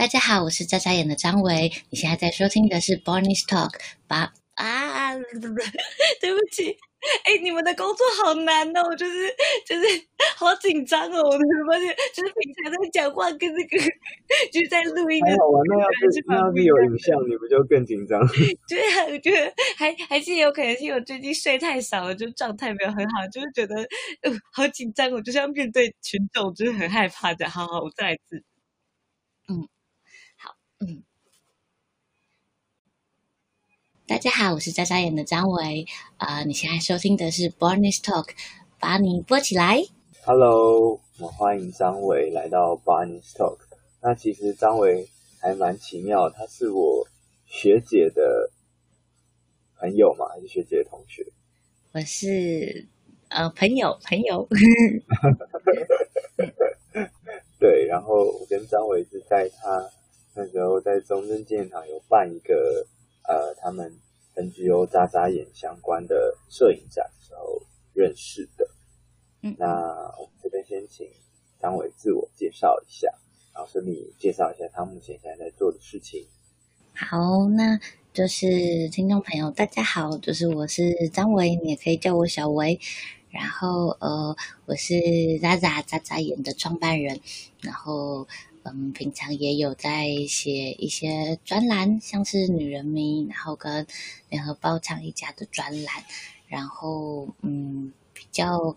大家好，我是眨眨眼的张维。你现在在收听的是 Barney's Talk。把啊，对不起，哎，你们的工作好难哦，我就是就是好紧张哦，我发现就是平常在讲话跟那个 就是在录音。还好啊，那要是那要是有影像，你不就更紧张？对啊，我觉得还还是有可能是我最近睡太少了，就状态没有很好，就是觉得呃好紧张，我就像面对群众，就是很害怕的。好好，我再来一次。大家好，我是眨眨眼的张维，啊、呃，你现在收听的是 Barney's Talk，把你播起来。Hello，我欢迎张维来到 Barney's Talk。那其实张维还蛮奇妙，他是我学姐的朋友嘛，还是学姐的同学？我是呃朋友，朋友。对，然后我跟张维是在他那时候在中正纪念堂有办一个呃，他们 NGO 眨眨眼相关的摄影展的时候认识的。嗯，那我们这边先请张伟自我介绍一下，然后顺便介绍一下他目前现在在做的事情。好，那就是听众朋友大家好，就是我是张维，你也可以叫我小维。然后呃，我是眨眨眨眨眼的创办人，然后嗯，平常也有在写一些专栏，像是女人迷，然后跟联合报倡议家的专栏，然后嗯，比较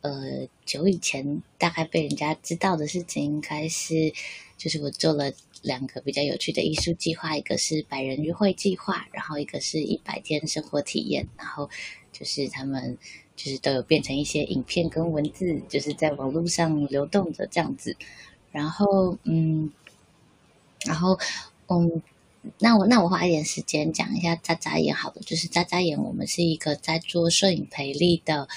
呃久以前大概被人家知道的事情，应该是就是我做了两个比较有趣的艺术计划，一个是百人约会计划，然后一个是一百天生活体验，然后就是他们。就是都有变成一些影片跟文字，就是在网络上流动的这样子。然后，嗯，然后，嗯，那我那我花一点时间讲一下眨眨眼好了。就是眨眨眼，我们是一个在做摄影培力的。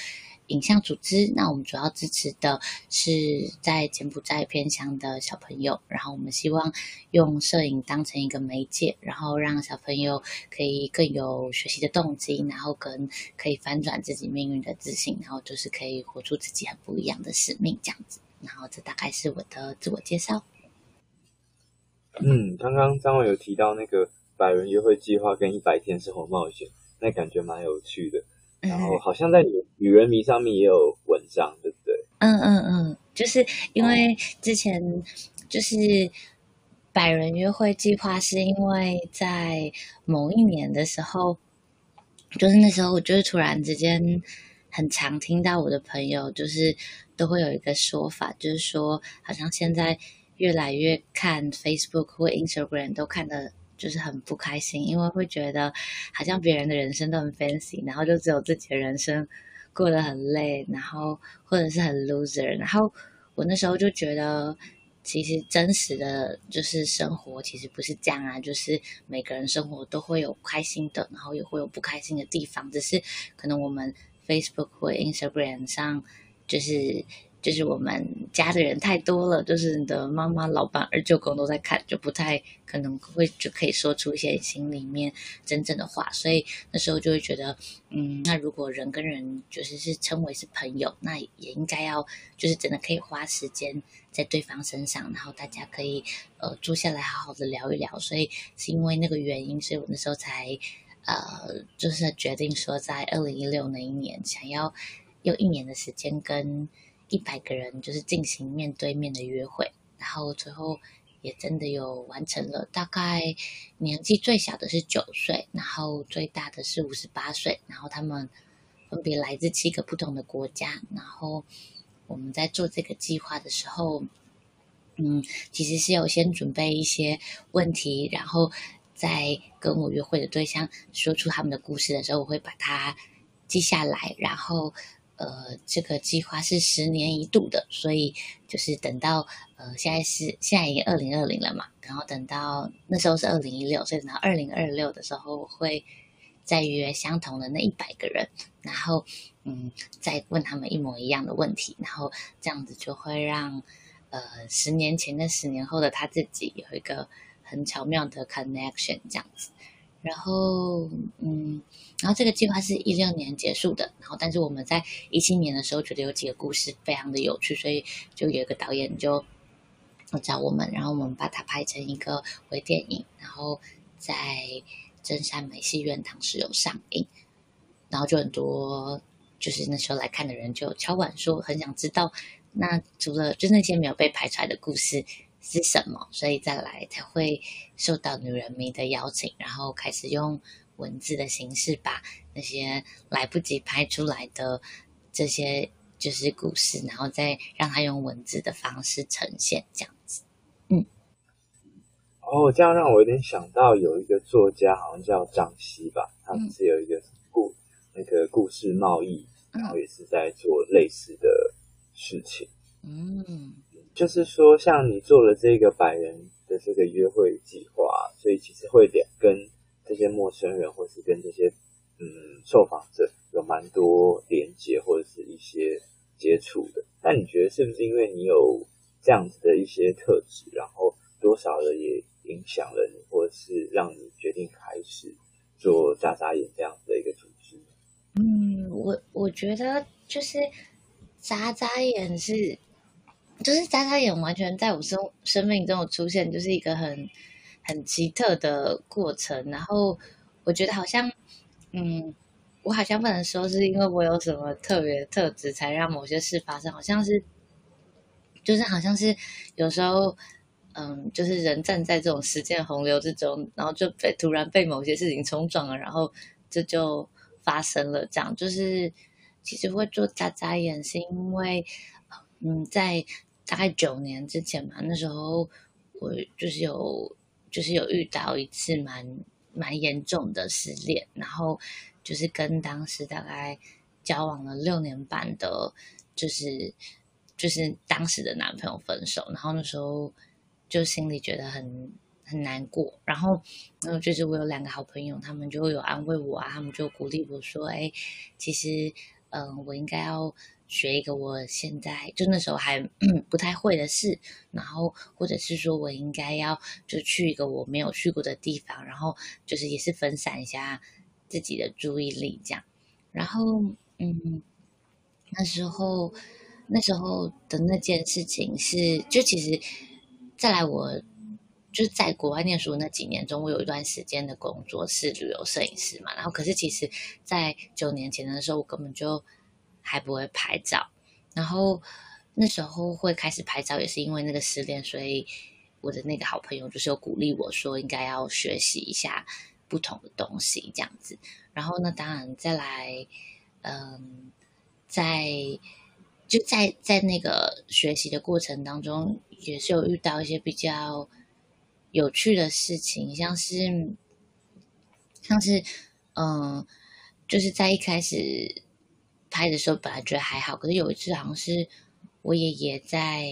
影像组织，那我们主要支持的是在柬埔寨偏乡的小朋友，然后我们希望用摄影当成一个媒介，然后让小朋友可以更有学习的动机，然后跟可以翻转自己命运的自信，然后就是可以活出自己很不一样的使命这样子。然后这大概是我的自我介绍。嗯，刚刚张伟有提到那个百人约会计划跟一百天生活冒险，那感觉蛮有趣的。然后好像在女女人迷上面也有文章，对不对？嗯嗯嗯，就是因为之前就是百人约会计划，是因为在某一年的时候，就是那时候我就是突然之间很常听到我的朋友就是都会有一个说法，就是说好像现在越来越看 Facebook 或 Instagram 都看的。就是很不开心，因为会觉得好像别人的人生都很 fancy，然后就只有自己的人生过得很累，然后或者是很 loser。然后我那时候就觉得，其实真实的就是生活其实不是这样啊，就是每个人生活都会有开心的，然后也会有不开心的地方，只是可能我们 Facebook 或 Instagram 上就是。就是我们家的人太多了，就是你的妈妈、老板、二舅公都在看，就不太可能会就可以说出一些心里面真正的话，所以那时候就会觉得，嗯，那如果人跟人就是是称为是朋友，那也应该要就是真的可以花时间在对方身上，然后大家可以呃坐下来好好的聊一聊。所以是因为那个原因，所以我那时候才呃就是决定说，在二零一六那一年，想要用一年的时间跟。一百个人就是进行面对面的约会，然后最后也真的有完成了。大概年纪最小的是九岁，然后最大的是五十八岁，然后他们分别来自七个不同的国家。然后我们在做这个计划的时候，嗯，其实是有先准备一些问题，然后在跟我约会的对象说出他们的故事的时候，我会把它记下来，然后。呃，这个计划是十年一度的，所以就是等到呃，现在是现在已经二零二零了嘛，然后等到那时候是二零一六，所以等到二零二六的时候，我会再约相同的那一百个人，然后嗯，再问他们一模一样的问题，然后这样子就会让呃十年前跟十年后的他自己有一个很巧妙的 connection，这样子。然后，嗯，然后这个计划是一六年结束的，然后但是我们在一七年的时候觉得有几个故事非常的有趣，所以就有一个导演就找我们，然后我们把它拍成一个微电影，然后在真善美戏院当时有上映，然后就很多就是那时候来看的人就敲碗说很想知道，那除了就那些没有被拍出来的故事是什么，所以再来才会受到女人迷的邀请，然后开始用文字的形式把那些来不及拍出来的这些就是故事，然后再让他用文字的方式呈现，这样子。嗯，哦，这样让我有点想到有一个作家，好像叫张希吧，他们是有一个故、嗯、那个故事贸易，然后也是在做类似的事情。嗯，就是说，像你做了这个百人的这个约会计划，所以其实会点跟这些陌生人，或是跟这些嗯受访者有蛮多连接，或者是一些。接触的，那你觉得是不是因为你有这样子的一些特质，然后多少的也影响了你，或者是让你决定开始做眨眨眼这样子的一个组织？嗯，我我觉得就是眨眨眼是，就是眨眨眼完全在我生生命中出现，就是一个很很奇特的过程。然后我觉得好像，嗯。我好像不能说是因为我有什么特别特质才让某些事发生，好像是，就是好像是有时候，嗯，就是人站在这种时间洪流之中，然后就被突然被某些事情冲撞了，然后这就发生了。这样就是其实会做眨眨眼，是因为嗯，在大概九年之前嘛，那时候我就是有就是有遇到一次蛮蛮严重的失恋，然后。就是跟当时大概交往了六年半的，就是就是当时的男朋友分手，然后那时候就心里觉得很很难过，然后然后就是我有两个好朋友，他们就有安慰我啊，他们就鼓励我说：“哎，其实嗯、我应该要学一个我现在就那时候还 不太会的事，然后或者是说我应该要就去一个我没有去过的地方，然后就是也是分散一下。”自己的注意力这样，然后嗯，那时候那时候的那件事情是，就其实再来我就是在国外念书那几年中，我有一段时间的工作是旅游摄影师嘛，然后可是其实，在九年前的时候，我根本就还不会拍照，然后那时候会开始拍照，也是因为那个失恋，所以我的那个好朋友就是有鼓励我说，应该要学习一下。不同的东西这样子，然后呢，当然再来，嗯，在就在在那个学习的过程当中，也是有遇到一些比较有趣的事情，像是像是嗯，就是在一开始拍的时候，本来觉得还好，可是有一次好像是我爷爷在，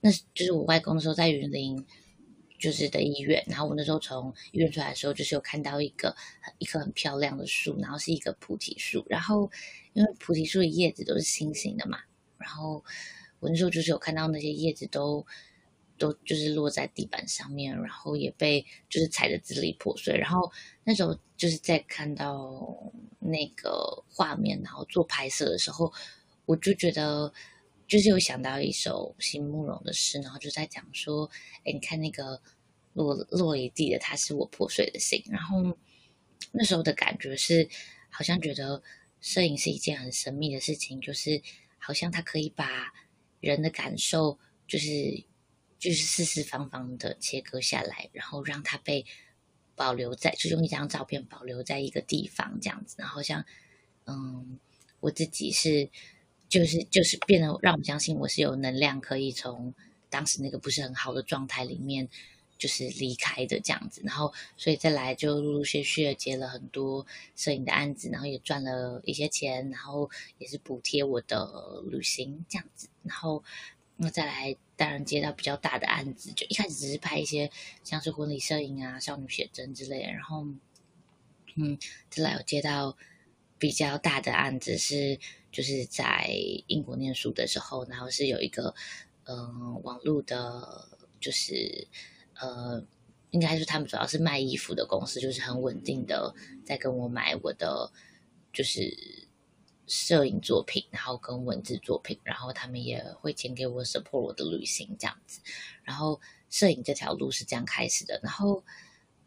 那就是我外公的时候在云林。就是的医院，然后我那时候从医院出来的时候，就是有看到一个一棵很漂亮的树，然后是一个菩提树，然后因为菩提树的叶子都是心形的嘛，然后我那时候就是有看到那些叶子都都就是落在地板上面，然后也被就是踩得支离破碎，然后那时候就是在看到那个画面，然后做拍摄的时候，我就觉得。就是有想到一首席慕容的诗，然后就在讲说，哎，你看那个落落一地的，它是我破碎的心。然后那时候的感觉是，好像觉得摄影是一件很神秘的事情，就是好像它可以把人的感受，就是就是四四方方的切割下来，然后让它被保留在，就用一张照片保留在一个地方这样子。然后像，嗯，我自己是。就是就是变得让我相信我是有能量可以从当时那个不是很好的状态里面就是离开的这样子，然后所以再来就陆陆续续的接了很多摄影的案子，然后也赚了一些钱，然后也是补贴我的旅行这样子，然后那再来当然接到比较大的案子，就一开始只是拍一些像是婚礼摄影啊、少女写真之类的，然后嗯，再来有接到比较大的案子是。就是在英国念书的时候，然后是有一个嗯、网络的，就是呃，应该是他们主要是卖衣服的公司，就是很稳定的在跟我买我的就是摄影作品，然后跟文字作品，然后他们也会钱给我 support 我的旅行这样子，然后摄影这条路是这样开始的，然后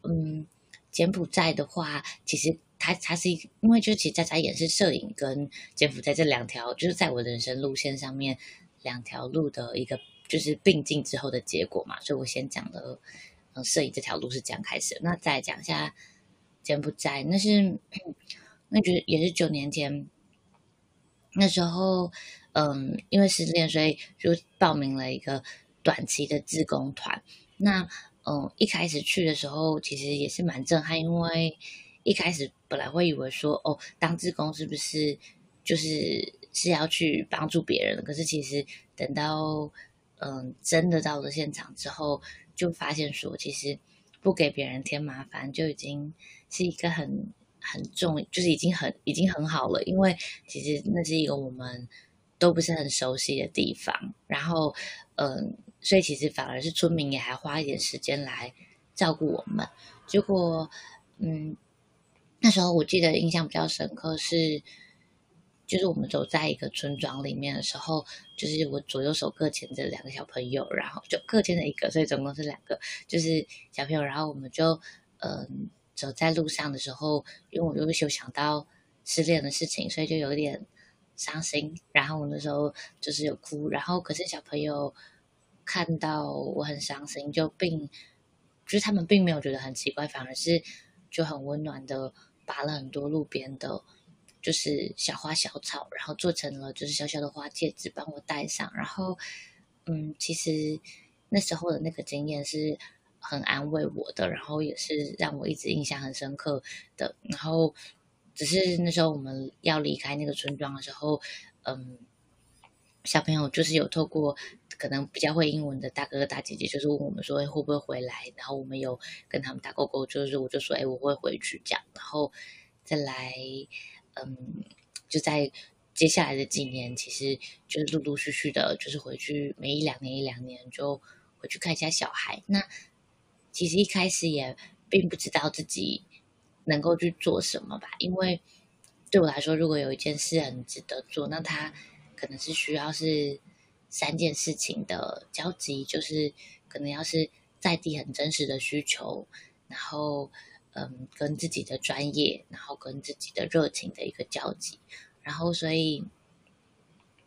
嗯，柬埔寨的话，其实它它是一，因为就其实在在也是摄影跟柬埔寨这两条，就是在我人生路线上面两条路的一个就是并进之后的结果嘛，所以我先讲的嗯，摄影这条路是这样开始的，那再讲一下柬埔寨，那是 那就是也是九年前。那时候，嗯，因为失恋，所以就报名了一个短期的志工团。那，嗯，一开始去的时候，其实也是蛮震撼，因为一开始本来会以为说，哦，当志工是不是就是是要去帮助别人的？可是其实等到，嗯，真的到了现场之后，就发现说，其实不给别人添麻烦，就已经是一个很。很重，就是已经很已经很好了，因为其实那是一个我们都不是很熟悉的地方，然后，嗯，所以其实反而是村民也还花一点时间来照顾我们。结果，嗯，那时候我记得印象比较深刻是，就是我们走在一个村庄里面的时候，就是我左右手各牵着两个小朋友，然后就各牵着一个，所以总共是两个，就是小朋友，然后我们就，嗯。走在路上的时候，因为我又想到失恋的事情，所以就有点伤心。然后我那时候就是有哭，然后可是小朋友看到我很伤心，就并就是他们并没有觉得很奇怪，反而是就很温暖的拔了很多路边的，就是小花小草，然后做成了就是小小的花戒指帮我戴上。然后嗯，其实那时候的那个经验是。很安慰我的，然后也是让我一直印象很深刻的。然后，只是那时候我们要离开那个村庄的时候，嗯，小朋友就是有透过可能比较会英文的大哥哥大姐姐，就是问我们说会不会回来，然后我们有跟他们打勾勾，就是我就说哎我会回去这样，然后再来，嗯，就在接下来的几年，其实就是陆陆续续的，就是回去每一两年一两年就回去看一下小孩，那。其实一开始也并不知道自己能够去做什么吧，因为对我来说，如果有一件事很值得做，那它可能是需要是三件事情的交集，就是可能要是在地很真实的需求，然后嗯，跟自己的专业，然后跟自己的热情的一个交集，然后所以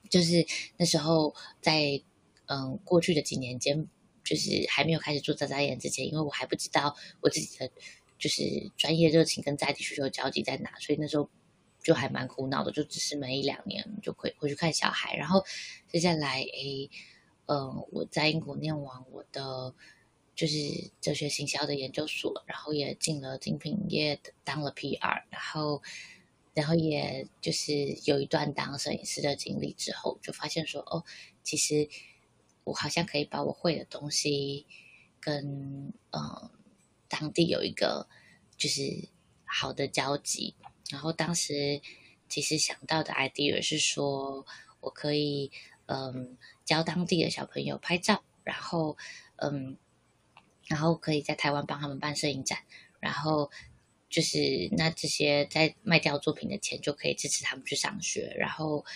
就是那时候在嗯过去的几年间。就是还没有开始做眨眨眼之前，因为我还不知道我自己的就是专业热情跟在地需求交集在哪，所以那时候就还蛮苦恼的，就只是每一两年就可以回去看小孩。然后接下来，诶，嗯，我在英国念完我的就是哲学行销的研究所，然后也进了精品业当了 PR，然后然后也就是有一段当摄影师的经历之后，就发现说，哦，其实。我好像可以把我会的东西跟嗯当地有一个就是好的交集，然后当时其实想到的 idea 是说我可以嗯教当地的小朋友拍照，然后嗯然后可以在台湾帮他们办摄影展，然后就是那这些在卖掉作品的钱就可以支持他们去上学，然后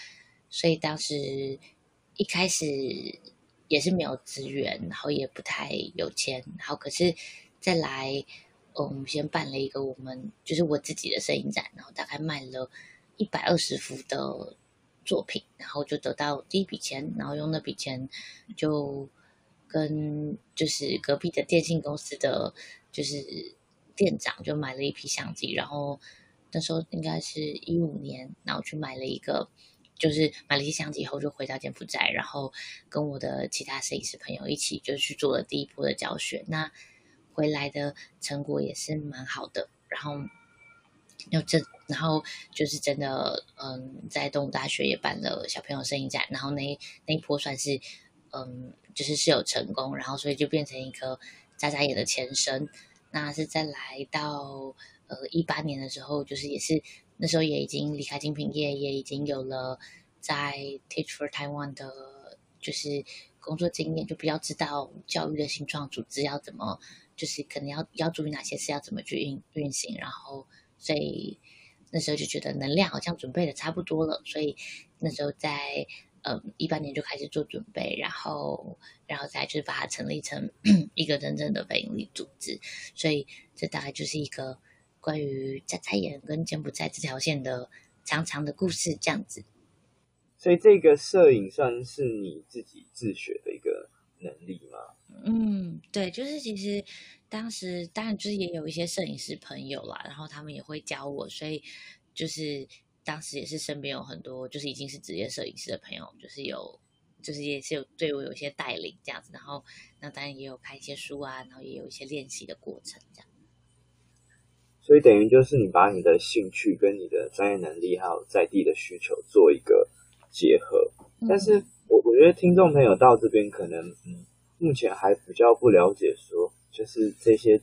所以当时一开始。也是没有资源，然后也不太有钱，然后可是再来，嗯，我们先办了一个我们就是我自己的摄影展，然后大概卖了一百二十幅的作品，然后就得到第一笔钱，然后用那笔钱就跟就是隔壁的电信公司的就是店长就买了一批相机，然后那时候应该是一五年，然后去买了一个。就是买了一些相机以后，就回到柬埔寨，然后跟我的其他摄影师朋友一起，就去做了第一波的教学。那回来的成果也是蛮好的。然后又这，然后就是真的，嗯，在东吴大学也办了小朋友摄影展。然后那那一波算是，嗯，就是是有成功。然后所以就变成一个眨眨眼的前身。那是再来到呃一八年的时候，就是也是。那时候也已经离开精品业，也已经有了在 Teach for Taiwan 的，就是工作经验，就比较知道教育的新创组织要怎么，就是可能要要注意哪些事，要怎么去运运行。然后，所以那时候就觉得能量好像准备的差不多了，所以那时候在嗯一八年就开始做准备，然后然后再就是把它成立成 一个真正的非营利组织，所以这大概就是一个关于眨眨眼跟柬埔寨这条线的长长的故事这样子。所以这个摄影算是你自己自学的一个能力吗？嗯，对，就是其实当时当然就是也有一些摄影师朋友啦，然后他们也会教我，所以就是当时也是身边有很多就是已经是职业摄影师的朋友，就是有就是也是有对我有一些带领这样子，然后那当然也有拍一些书啊，然后也有一些练习的过程这样。所以等于就是你把你的兴趣跟你的专业能力还有在地的需求做一个结合，但是我我觉得听众朋友到这边可能嗯。目前还比较不了解，说就是这些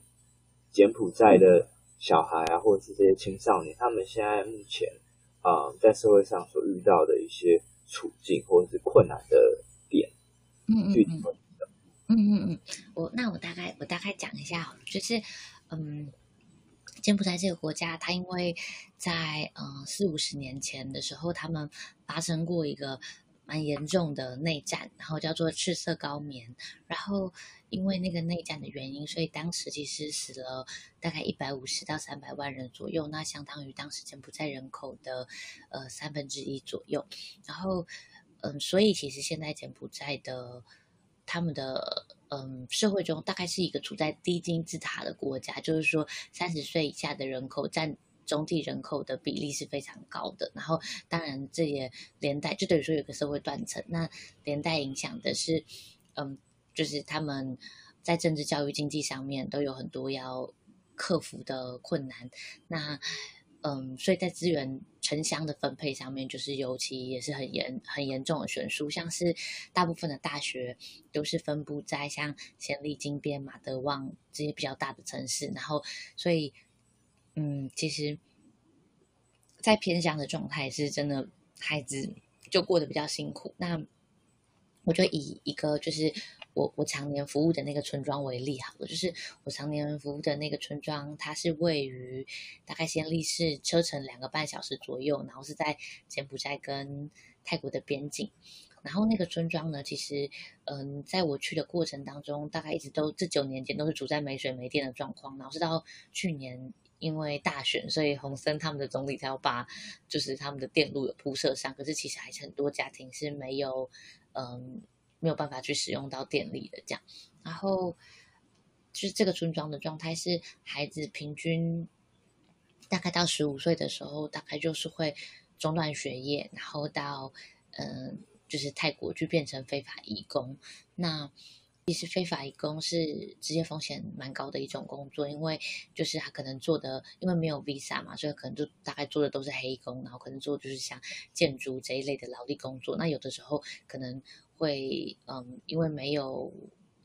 柬埔寨的小孩啊，或者是这些青少年，他们现在目前啊、呃，在社会上所遇到的一些处境或者是困难的点，嗯嗯嗯，嗯嗯嗯，我那我大概我大概讲一下，就是嗯，柬埔寨这个国家，它因为在嗯四五十年前的时候，他们发生过一个。蛮严重的内战，然后叫做赤色高棉，然后因为那个内战的原因，所以当时其实死了大概一百五十到三百万人左右，那相当于当时柬埔寨人口的呃三分之一左右。然后嗯，所以其实现在柬埔寨的他们的嗯社会中，大概是一个处在低金字塔的国家，就是说三十岁以下的人口占。总体人口的比例是非常高的，然后当然这也连带就等于说有个社会断层，那连带影响的是，嗯，就是他们在政治、教育、经济上面都有很多要克服的困难。那嗯，所以在资源城乡的分配上面，就是尤其也是很严很严重的悬殊，像是大部分的大学都是分布在像暹粒、金边、马德旺这些比较大的城市，然后所以。嗯，其实，在偏乡的状态是真的，孩子就过得比较辛苦。那我就以一个就是我我常年服务的那个村庄为例好了，就是我常年服务的那个村庄，它是位于大概先立市车程两个半小时左右，然后是在柬埔寨跟泰国的边境。然后那个村庄呢，其实嗯，在我去的过程当中，大概一直都这九年间都是处在没水没电的状况，然后是到去年。因为大选，所以洪森他们的总理才要把就是他们的电路有铺设上。可是其实还是很多家庭是没有，嗯，没有办法去使用到电力的这样。然后就是这个村庄的状态是，孩子平均大概到十五岁的时候，大概就是会中断学业，然后到嗯，就是泰国去变成非法移工。那其实非法移工是职业风险蛮高的一种工作，因为就是他可能做的，因为没有 visa 嘛，所以可能就大概做的都是黑工，然后可能做就是像建筑这一类的劳力工作。那有的时候可能会，嗯，因为没有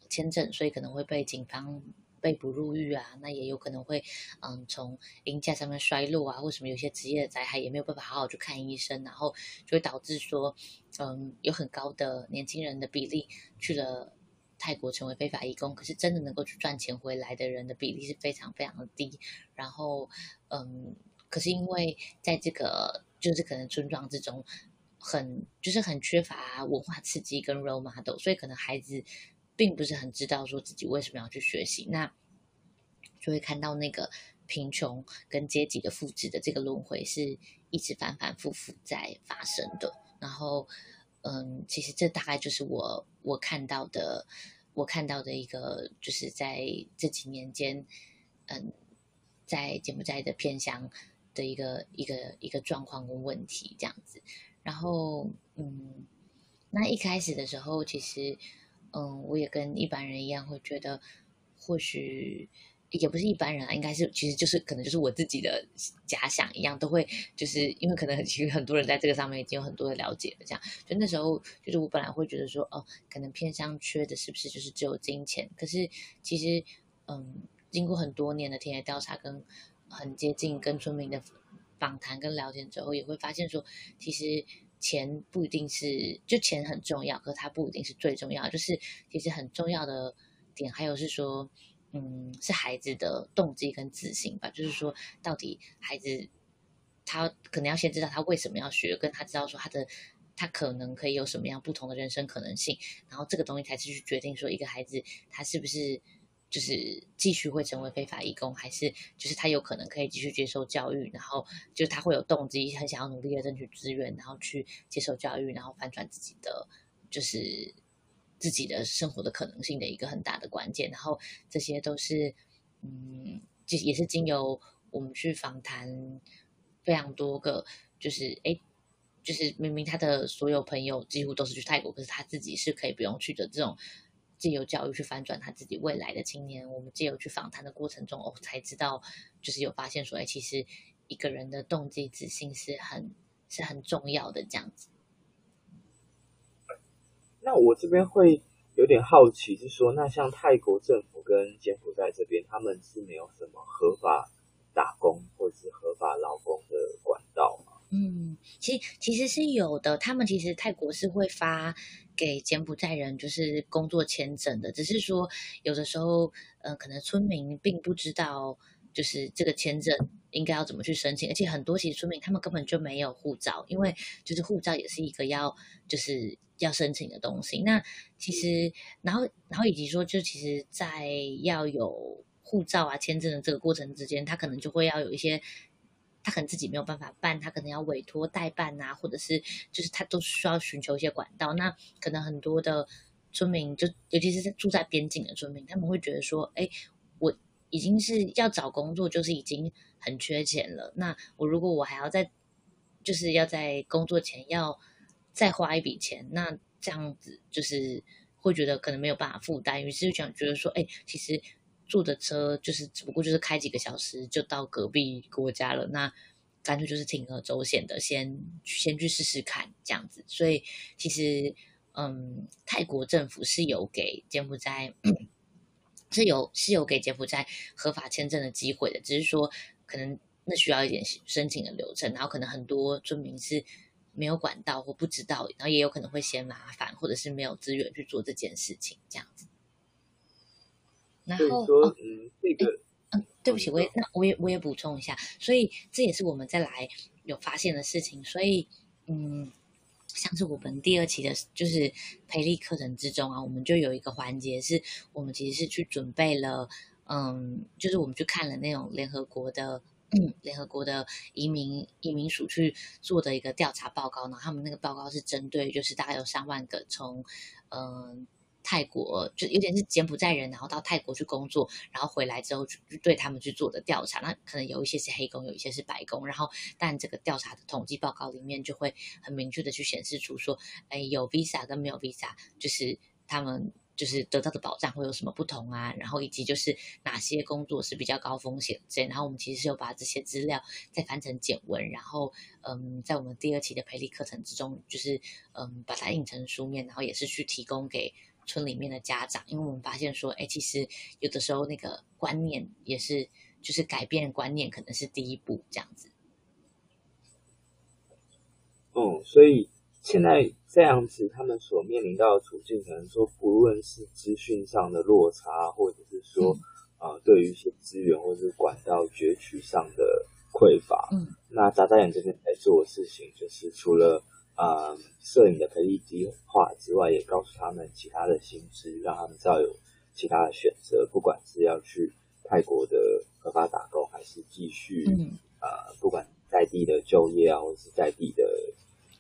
签证，所以可能会被警方被捕入狱啊。那也有可能会，嗯，从鹰架上面摔落啊，或什么有些职业的灾害也没有办法好好去看医生，然后就会导致说，嗯，有很高的年轻人的比例去了。泰国成为非法移工，可是真的能够去赚钱回来的人的比例是非常非常的低。然后，嗯，可是因为在这个就是可能村庄之中很就是很缺乏文化刺激跟 role model，所以可能孩子并不是很知道说自己为什么要去学习，那就会看到那个贫穷跟阶级的复制的这个轮回是一直反反复复在发生的。然后。嗯，其实这大概就是我我看到的，我看到的一个，就是在这几年间，嗯，在柬埔寨的偏乡的一个一个一个状况跟问题这样子。然后，嗯，那一开始的时候，其实，嗯，我也跟一般人一样，会觉得或许。也不是一般人啊，应该是其实就是可能就是我自己的假想一样，都会就是因为可能其实很多人在这个上面已经有很多的了解了，这样就那时候就是我本来会觉得说哦，可能偏向缺的是不是就是只有金钱？可是其实嗯，经过很多年的田野调查跟很接近跟村民的访谈跟聊天之后，也会发现说，其实钱不一定是就钱很重要，可它不一定是最重要，就是其实很重要的点还有是说。嗯，是孩子的动机跟自信吧，就是说，到底孩子他可能要先知道他为什么要学，跟他知道说他的他可能可以有什么样不同的人生可能性，然后这个东西才是去决定说一个孩子他是不是就是继续会成为非法义工，还是就是他有可能可以继续接受教育，然后就是他会有动机，很想要努力的争取资源，然后去接受教育，然后翻转自己的就是自己的生活的可能性的一个很大的关键，然后这些都是嗯，就也是经由我们去访谈非常多个，就是哎，就是明明他的所有朋友几乎都是去泰国，可是他自己是可以不用去的这种。借由教育去翻转他自己未来的青年，我们借由去访谈的过程中，哦，才知道，就是有发现说，哎，其实一个人的动机自信是很是很重要的，这样子。那我这边会有点好奇，是说，那像泰国政府跟柬埔寨这边，他们是没有什么合法打工或者是合法劳工的管道吗？嗯，其实其实是有的，他们其实泰国是会发。给柬埔寨人就是工作签证的，只是说有的时候，呃，可能村民并不知道，就是这个签证应该要怎么去申请，而且很多其实村民他们根本就没有护照，因为就是护照也是一个要就是要申请的东西。那其实，然后然后以及说，就其实，在要有护照啊签证的这个过程之间，他可能就会要有一些。他可能自己没有办法办，他可能要委托代办啊，或者是就是他都需要寻求一些管道。那可能很多的村民，就尤其是住在边境的村民，他们会觉得说：“哎，已经是要找工作，就是已经很缺钱了。那我如果我还要在，就是要在工作前要再花一笔钱，那这样子就是会觉得可能没有办法负担，于是就想觉得说：哎，其实。”坐的车就是只不过就是开几个小时就到隔壁国家了，那干脆就是铤而走险的先先去试试看这样子。所以其实，嗯，泰国政府是有给柬埔寨是有是有给柬埔寨合法签证的机会的，只是说可能那需要一点申请的流程，然后可能很多村民是没有管道或不知道，然后也有可能会嫌麻烦，或者是没有资源去做这件事情这样子。然后嗯，这个，嗯，对不起，我也那我也我也补充一下，所以这也是我们再来有发现的事情，所以，嗯，像是我们第二期的，就是培力课程之中啊，我们就有一个环节是，我们其实是去准备了，嗯，就是我们去看了那种联合国的，联合国的移民移民署去做的一个调查报告，然后他们那个报告是针对，就是大概有三万个从，嗯。泰国就有点是柬埔寨人，然后到泰国去工作，然后回来之后去对他们去做的调查。那可能有一些是黑工，有一些是白工。然后，但这个调查的统计报告里面就会很明确的去显示出说，哎，有 visa 跟没有 visa，就是他们就是得到的保障会有什么不同啊？然后以及就是哪些工作是比较高风险这。然后我们其实是有把这些资料再翻成简文，然后嗯，在我们第二期的培力课程之中，就是嗯，把它印成书面，然后也是去提供给。村里面的家长，因为我们发现说，哎，其实有的时候那个观念也是，就是改变观念可能是第一步，这样子。嗯，所以现在这样子，他们所面临到的处境，可能说不论是资讯上的落差，或者是说，啊、嗯呃，对于一些资源或者是管道攫取上的匮乏，嗯，那眨眨眼这边在做的事情，就是除了。啊、嗯，摄影的培力计划之外，也告诉他们其他的形式，让他们知道有其他的选择，不管是要去泰国的合法打工，还是继续，嗯，啊、呃，不管在地的就业啊，或者是在地的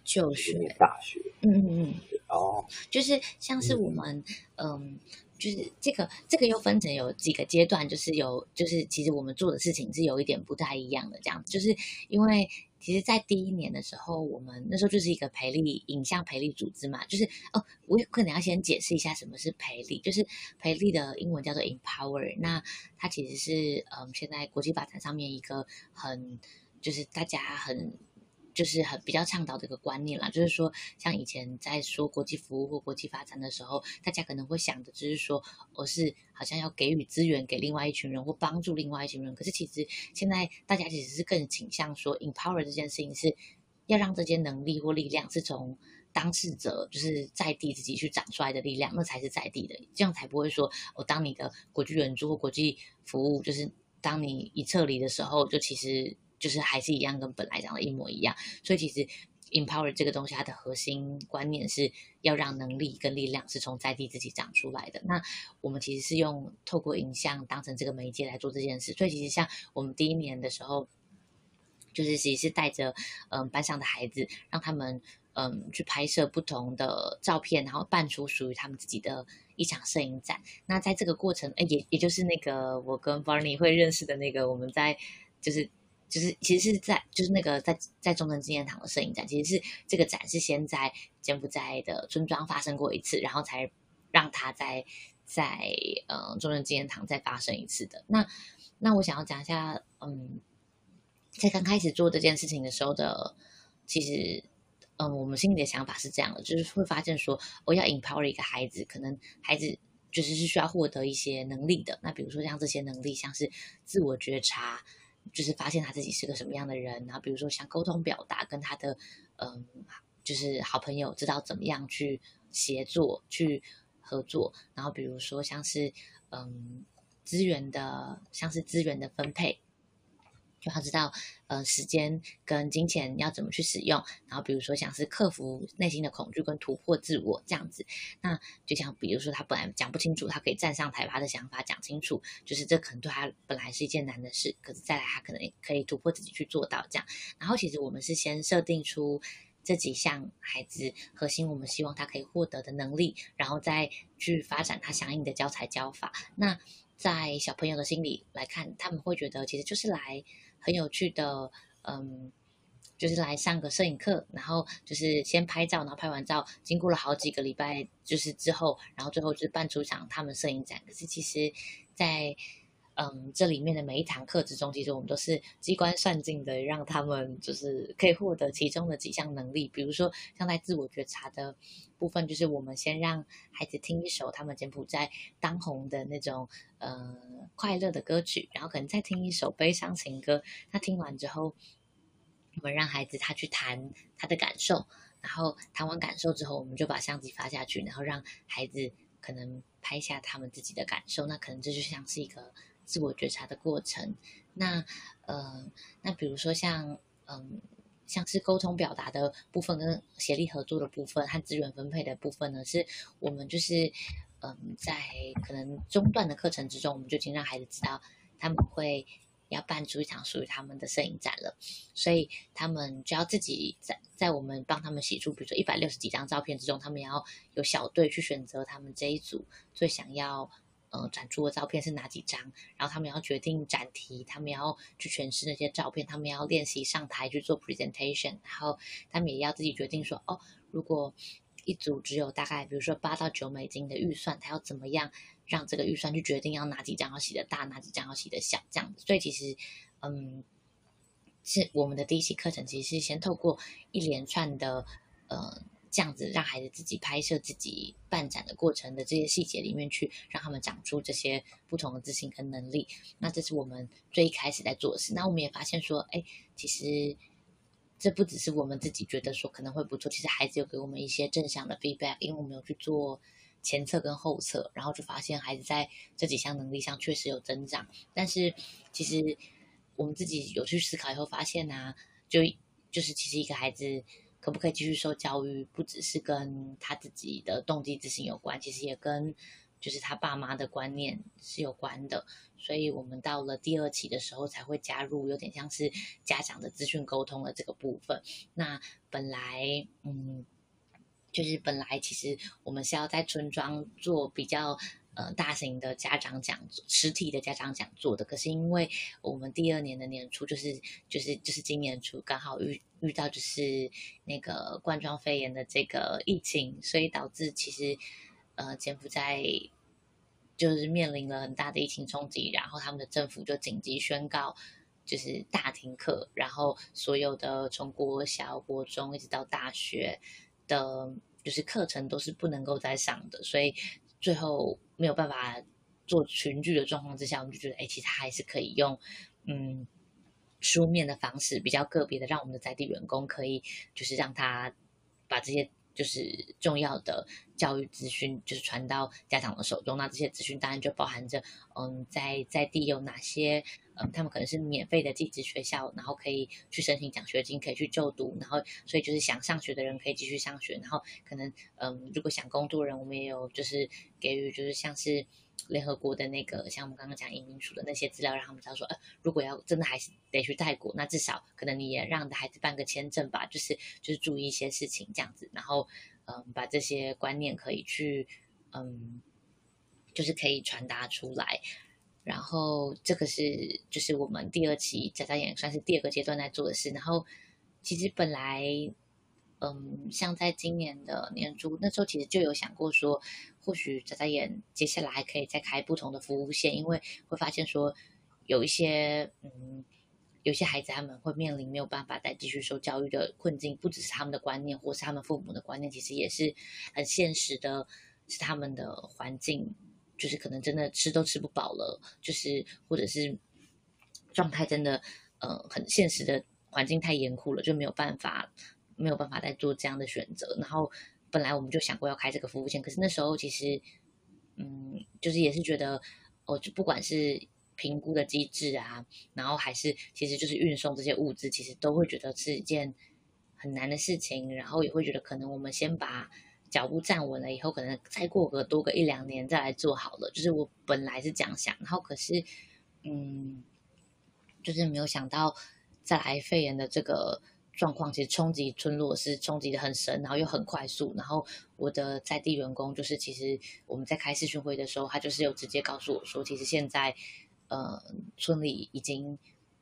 就学念大学，嗯嗯嗯，哦，就是像是我们，嗯。嗯就是这个，这个又分成有几个阶段，就是有，就是其实我们做的事情是有一点不太一样的，这样子，就是因为其实，在第一年的时候，我们那时候就是一个培力影像培力组织嘛，就是哦，我可能要先解释一下什么是培力，就是培力的英文叫做 empower，那它其实是嗯，现在国际发展上面一个很，就是大家很。就是很比较倡导的一个观念啦，就是说，像以前在说国际服务或国际发展的时候，大家可能会想的就是说，我是好像要给予资源给另外一群人或帮助另外一群人。可是其实现在大家其实是更倾向说，empower 这件事情是要让这些能力或力量是从当事者就是在地自己去长出来的力量，那才是在地的，这样才不会说，我当你的国际援助或国际服务，就是当你一撤离的时候，就其实。就是还是一样，跟本来讲的一模一样。所以其实 empower 这个东西，它的核心观念是要让能力跟力量是从在地自己长出来的。那我们其实是用透过影像当成这个媒介来做这件事。所以其实像我们第一年的时候，就是其实是带着嗯班上的孩子，让他们。嗯，去拍摄不同的照片，然后办出属于他们自己的一场摄影展。那在这个过程，哎，也也就是那个我跟 Barney 会认识的那个，我们在就是就是其实是在就是那个在在中正纪念堂的摄影展，其实是这个展是先在柬埔寨的村庄发生过一次，然后才让他在在呃中正纪念堂再发生一次的。那那我想要讲一下，嗯，在刚开始做这件事情的时候的，其实。嗯，我们心里的想法是这样的，就是会发现说，我要 empower 一个孩子，可能孩子就是是需要获得一些能力的。那比如说像这些能力，像是自我觉察，就是发现他自己是个什么样的人。然后比如说像沟通表达，跟他的嗯，就是好朋友知道怎么样去协作、去合作。然后比如说像是嗯，资源的，像是资源的分配。就他知道，呃，时间跟金钱要怎么去使用，然后比如说像是克服内心的恐惧跟突破自我这样子，那就像比如说他本来讲不清楚，他可以站上台把他的想法讲清楚，就是这可能对他本来是一件难的事，可是再来他可能可以突破自己去做到这样。然后其实我们是先设定出这几项孩子核心，我们希望他可以获得的能力，然后再去发展他相应的教材教法。那在小朋友的心里来看，他们会觉得其实就是来。很有趣的，嗯，就是来上个摄影课，然后就是先拍照，然后拍完照，经过了好几个礼拜，就是之后，然后最后就是办出场他们摄影展。可是其实，在嗯，这里面的每一堂课之中，其实我们都是机关算尽的，让他们就是可以获得其中的几项能力。比如说，像在自我觉察的部分，就是我们先让孩子听一首他们柬埔寨当红的那种呃快乐的歌曲，然后可能再听一首悲伤情歌。那听完之后，我们让孩子他去谈他的感受，然后谈完感受之后，我们就把相机发下去，然后让孩子可能拍下他们自己的感受。那可能这就像是一个。自我觉察的过程，那呃，那比如说像嗯，像是沟通表达的部分跟协力合作的部分和资源分配的部分呢，是我们就是嗯，在可能中段的课程之中，我们就已经让孩子知道他们会要办出一场属于他们的摄影展了，所以他们就要自己在在我们帮他们写出，比如说一百六十几张照片之中，他们要有小队去选择他们这一组最想要。呃，展出的照片是哪几张？然后他们要决定展题，他们要去诠释那些照片，他们要练习上台去做 presentation，然后他们也要自己决定说，哦，如果一组只有大概，比如说八到九美金的预算，他要怎么样让这个预算去决定要哪几张要洗的大，哪几张要洗的小，这样子。所以其实，嗯，是我们的第一期课程，其实是先透过一连串的，呃。这样子让孩子自己拍摄自己办展的过程的这些细节里面去，让他们长出这些不同的自信跟能力。那这是我们最一开始在做的事。那我们也发现说，哎，其实这不只是我们自己觉得说可能会不错，其实孩子有给我们一些正向的 feedback，因为我们有去做前测跟后测，然后就发现孩子在这几项能力上确实有增长。但是其实我们自己有去思考以后发现啊，就就是其实一个孩子。可不可以继续受教育？不只是跟他自己的动机自信有关，其实也跟就是他爸妈的观念是有关的。所以我们到了第二期的时候，才会加入有点像是家长的资讯沟通的这个部分。那本来，嗯，就是本来其实我们是要在村庄做比较。呃，大型的家长讲座，实体的家长讲座的，可是因为我们第二年的年初，就是就是就是今年初刚好遇遇到就是那个冠状肺炎的这个疫情，所以导致其实呃柬埔寨就是面临了很大的疫情冲击，然后他们的政府就紧急宣告就是大停课，然后所有的从国小、国中一直到大学的，就是课程都是不能够再上的，所以。最后没有办法做群聚的状况之下，我们就觉得，哎，其实还是可以用，嗯，书面的方式，比较个别的，让我们的在地员工可以，就是让他把这些。就是重要的教育资讯，就是传到家长的手中。那这些资讯当然就包含着，嗯，在在地有哪些，嗯，他们可能是免费的寄资学校，然后可以去申请奖学金，可以去就读。然后，所以就是想上学的人可以继续上学。然后，可能，嗯，如果想工作的人，我们也有就是给予，就是像是。联合国的那个，像我们刚刚讲移民署的那些资料，让他们知道说，呃，如果要真的还是得去泰国，那至少可能你也让你的孩子办个签证吧，就是就是注意一些事情这样子，然后嗯，把这些观念可以去嗯，就是可以传达出来，然后这个是就是我们第二期眨眨眼算是第二个阶段在做的事，然后其实本来。嗯，像在今年的年初，那时候其实就有想过说，或许眨眨眼接下来还可以再开不同的服务线，因为会发现说，有一些嗯，有些孩子他们会面临没有办法再继续受教育的困境，不只是他们的观念，或是他们父母的观念，其实也是很现实的，是他们的环境，就是可能真的吃都吃不饱了，就是或者是状态真的呃很现实的环境太严酷了，就没有办法。没有办法再做这样的选择，然后本来我们就想过要开这个服务线，可是那时候其实，嗯，就是也是觉得，哦，就不管是评估的机制啊，然后还是其实就是运送这些物资，其实都会觉得是一件很难的事情，然后也会觉得可能我们先把脚步站稳了以后，可能再过个多个一两年再来做好了，就是我本来是这样想，然后可是，嗯，就是没有想到再来肺炎的这个。状况其实冲击村落是冲击的很深，然后又很快速。然后我的在地员工就是，其实我们在开视讯会的时候，他就是有直接告诉我说，其实现在呃村里已经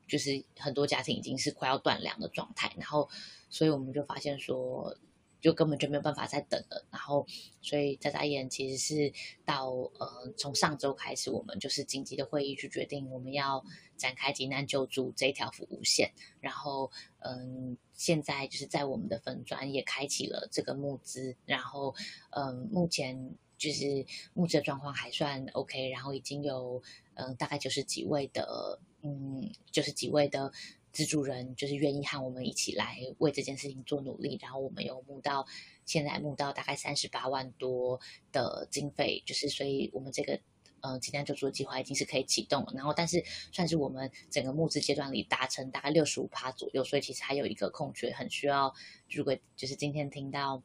就是很多家庭已经是快要断粮的状态。然后，所以我们就发现说。就根本就没有办法再等了，然后所以眨眨眼其实是到呃从上周开始，我们就是紧急的会议去决定我们要展开急难救助这一条服务线，然后嗯、现在就是在我们的粉专也开启了这个募资，然后嗯、目前就是募资的状况还算 OK，然后已经有嗯、大概九十几位的嗯九十几位的。资助人就是愿意和我们一起来为这件事情做努力，然后我们有募到现在募到大概三十八万多的经费，就是所以我们这个呃急难救助计划已经是可以启动了，然后但是算是我们整个募资阶段里达成大概六十五趴左右，所以其实还有一个空缺，很需要如果就是今天听到。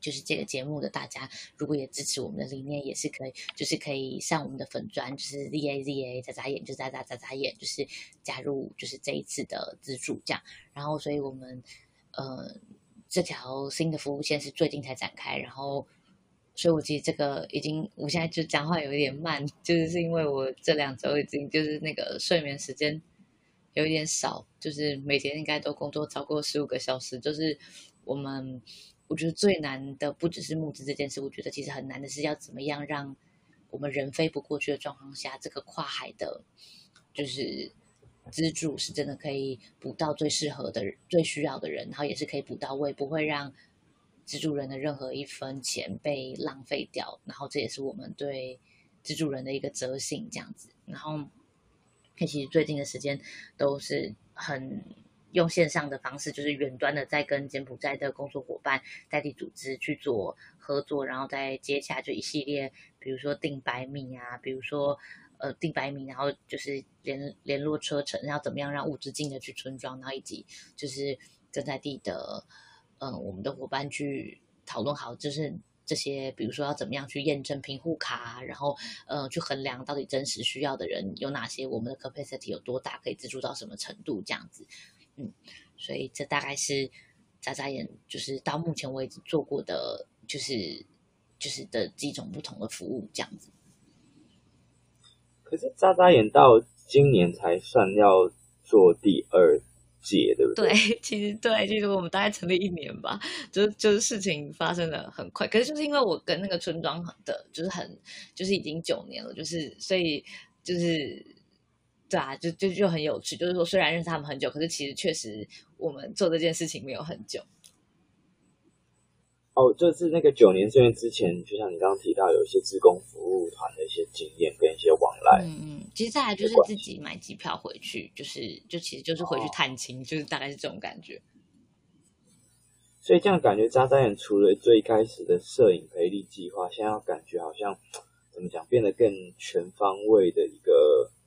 就是这个节目的大家，如果也支持我们的理念，也是可以，就是可以上我们的粉专，就是 Z A Z A 眨眨眼，就眨眨眨眨眼，就是加入，就是这一次的资助这样。然后，所以我们呃这条新的服务线是最近才展开。然后，所以我其实这个已经，我现在就讲话有一点慢，就是是因为我这两周已经就是那个睡眠时间有一点少，就是每天应该都工作超过十五个小时，就是我们。我觉得最难的不只是募资这件事，我觉得其实很难的是要怎么样让我们人飞不过去的状况下，这个跨海的，就是资助是真的可以补到最适合的、最需要的人，然后也是可以补到位，不会让资助人的任何一分钱被浪费掉。然后这也是我们对资助人的一个责信，这样子。然后，其实最近的时间都是很。用线上的方式，就是远端的，在跟柬埔寨的工作伙伴、在地组织去做合作，然后再接洽就一系列，比如说订白米啊，比如说呃订白米，然后就是联联络车程，然后怎么样让物资进得去村庄，然后以及就是跟在地的嗯、我们的伙伴去讨论好，就是这些，比如说要怎么样去验证贫户卡，然后呃去衡量到底真实需要的人有哪些，我们的 capacity 有多大，可以资助到什么程度，这样子。嗯，所以这大概是眨眨眼，就是到目前为止做过的，就是就是的几种不同的服务这样子。可是眨眨眼到今年才算要做第二届，对不对？对，其实对，其实我们大概成立一年吧，就就是事情发生的很快。可是就是因为我跟那个村庄的，就是很就是已经九年了，就是所以就是。对啊，就就就很有趣，就是说虽然认识他们很久，可是其实确实我们做这件事情没有很久。哦，就是那个九年这边之前，就像你刚刚提到，有一些志工服务团的一些经验跟一些往来。嗯嗯，其实再来就是自己买机票回去，就是就其实就是回去探亲，哦，就是大概是这种感觉。所以这样感觉，渣渣眼除了最开始的摄影培力计划，现在要感觉好像怎么讲，变得更全方位的一个，嗯，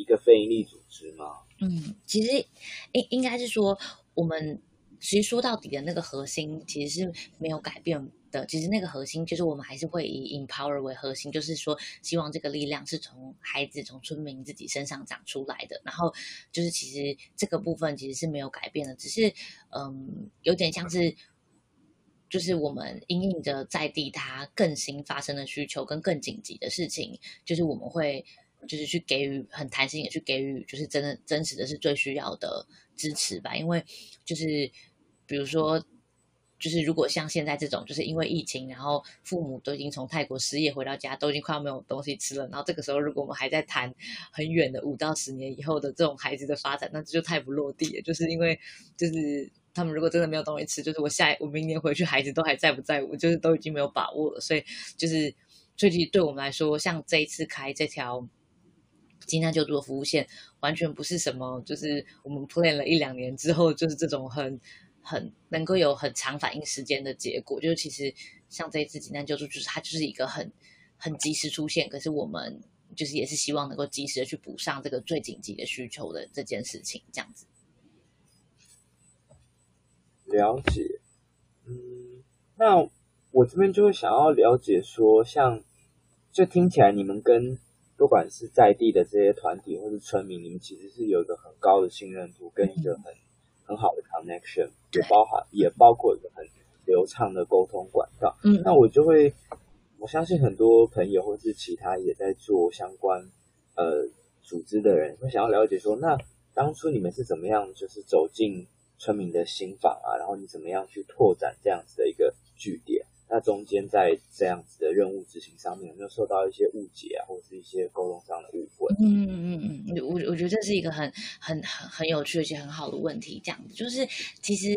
一个非营利组织吗？嗯，其实应应该是说，我们其实说到底的那个核心其实是没有改变的。其实那个核心就是我们还是会以 empower 为核心，就是说希望这个力量是从孩子、从村民自己身上长出来的。然后就是其实这个部分其实是没有改变的，只是嗯，有点像是就是我们因应着在地它更新发生的需求跟更紧急的事情，就是我们会。就是去给予很弹性也去给予，就是真的真实的是最需要的支持吧。因为就是比如说，就是如果像现在这种，就是因为疫情，然后父母都已经从泰国失业回到家，都已经快要没有东西吃了。然后这个时候，如果我们还在谈很远的五到十年以后的这种孩子的发展，那这就太不落地了。就是因为就是他们如果真的没有东西吃，就是我下我明年回去，孩子都还在不在？我就是都已经没有把握了。所以就是最近对我们来说，像这一次开这条。急难救助服务线完全不是什么，就是我们 plan 了一两年之后，就是这种很很能够有很长反应时间的结果。就是其实像这一次急难救助，就是它就是一个很很及时出现，可是我们就是也是希望能够及时的去补上这个最紧急的需求的这件事情，这样子。了解，嗯，那我这边就会想要了解说，像就听起来你们跟。不管是在地的这些团体，或是村民，你们其实是有一个很高的信任度，跟一个很很好的 connection，也包含也包括一个很流畅的沟通管道。嗯，那我就会，我相信很多朋友或是其他也在做相关呃组织的人，会想要了解说，那当初你们是怎么样，就是走进村民的心房啊，然后你怎么样去拓展这样子的一个据点？那中间在这样子的任务执行上面，有没有受到一些误解啊，或者是一些沟通上的误会？嗯嗯嗯，我我觉得这是一个很很很很有趣而且很好的问题。这样子就是，其实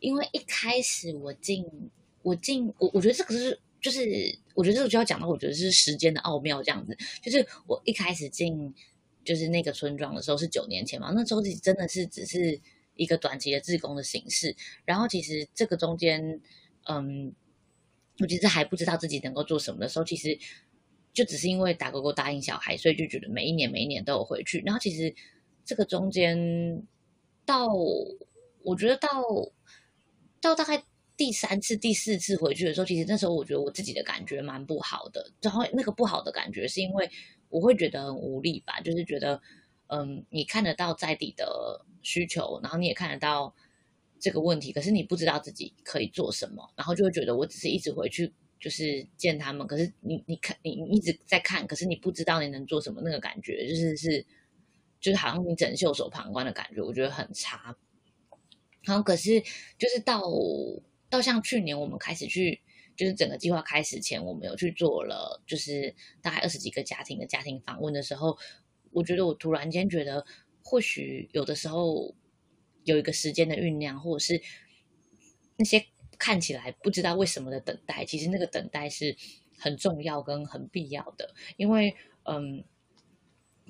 因为一开始我进我进我我觉得这个是就是我觉得这个就要讲到，我觉得是时间的奥妙。这样子就是我一开始进就是那个村庄的时候是九年前嘛，那时候真的是只是一个短期的志工的形式。然后其实这个中间，嗯。我其实还不知道自己能够做什么的时候，其实就只是因为打勾勾答应小孩，所以就觉得每一年每一年都有回去。然后其实这个中间到我觉得到到大概第三次、第四次回去的时候，其实那时候我觉得我自己的感觉蛮不好的。然后那个不好的感觉是因为我会觉得很无力吧，就是觉得嗯，你看得到在地的需求，然后你也看得到。这个问题，可是你不知道自己可以做什么，然后就会觉得我只是一直回去就是见他们，可是你你看你一直在看，可是你不知道你能做什么，那个感觉就是是就是好像你只能袖手旁观的感觉，我觉得很差。然后可是就是到到像去年我们开始去，就是整个计划开始前，我们有去做了，就是大概二十几个家庭的家庭访问的时候，我觉得我突然间觉得，或许有的时候。有一个时间的酝酿，或者是那些看起来不知道为什么的等待，其实那个等待是很重要跟很必要的。因为，嗯，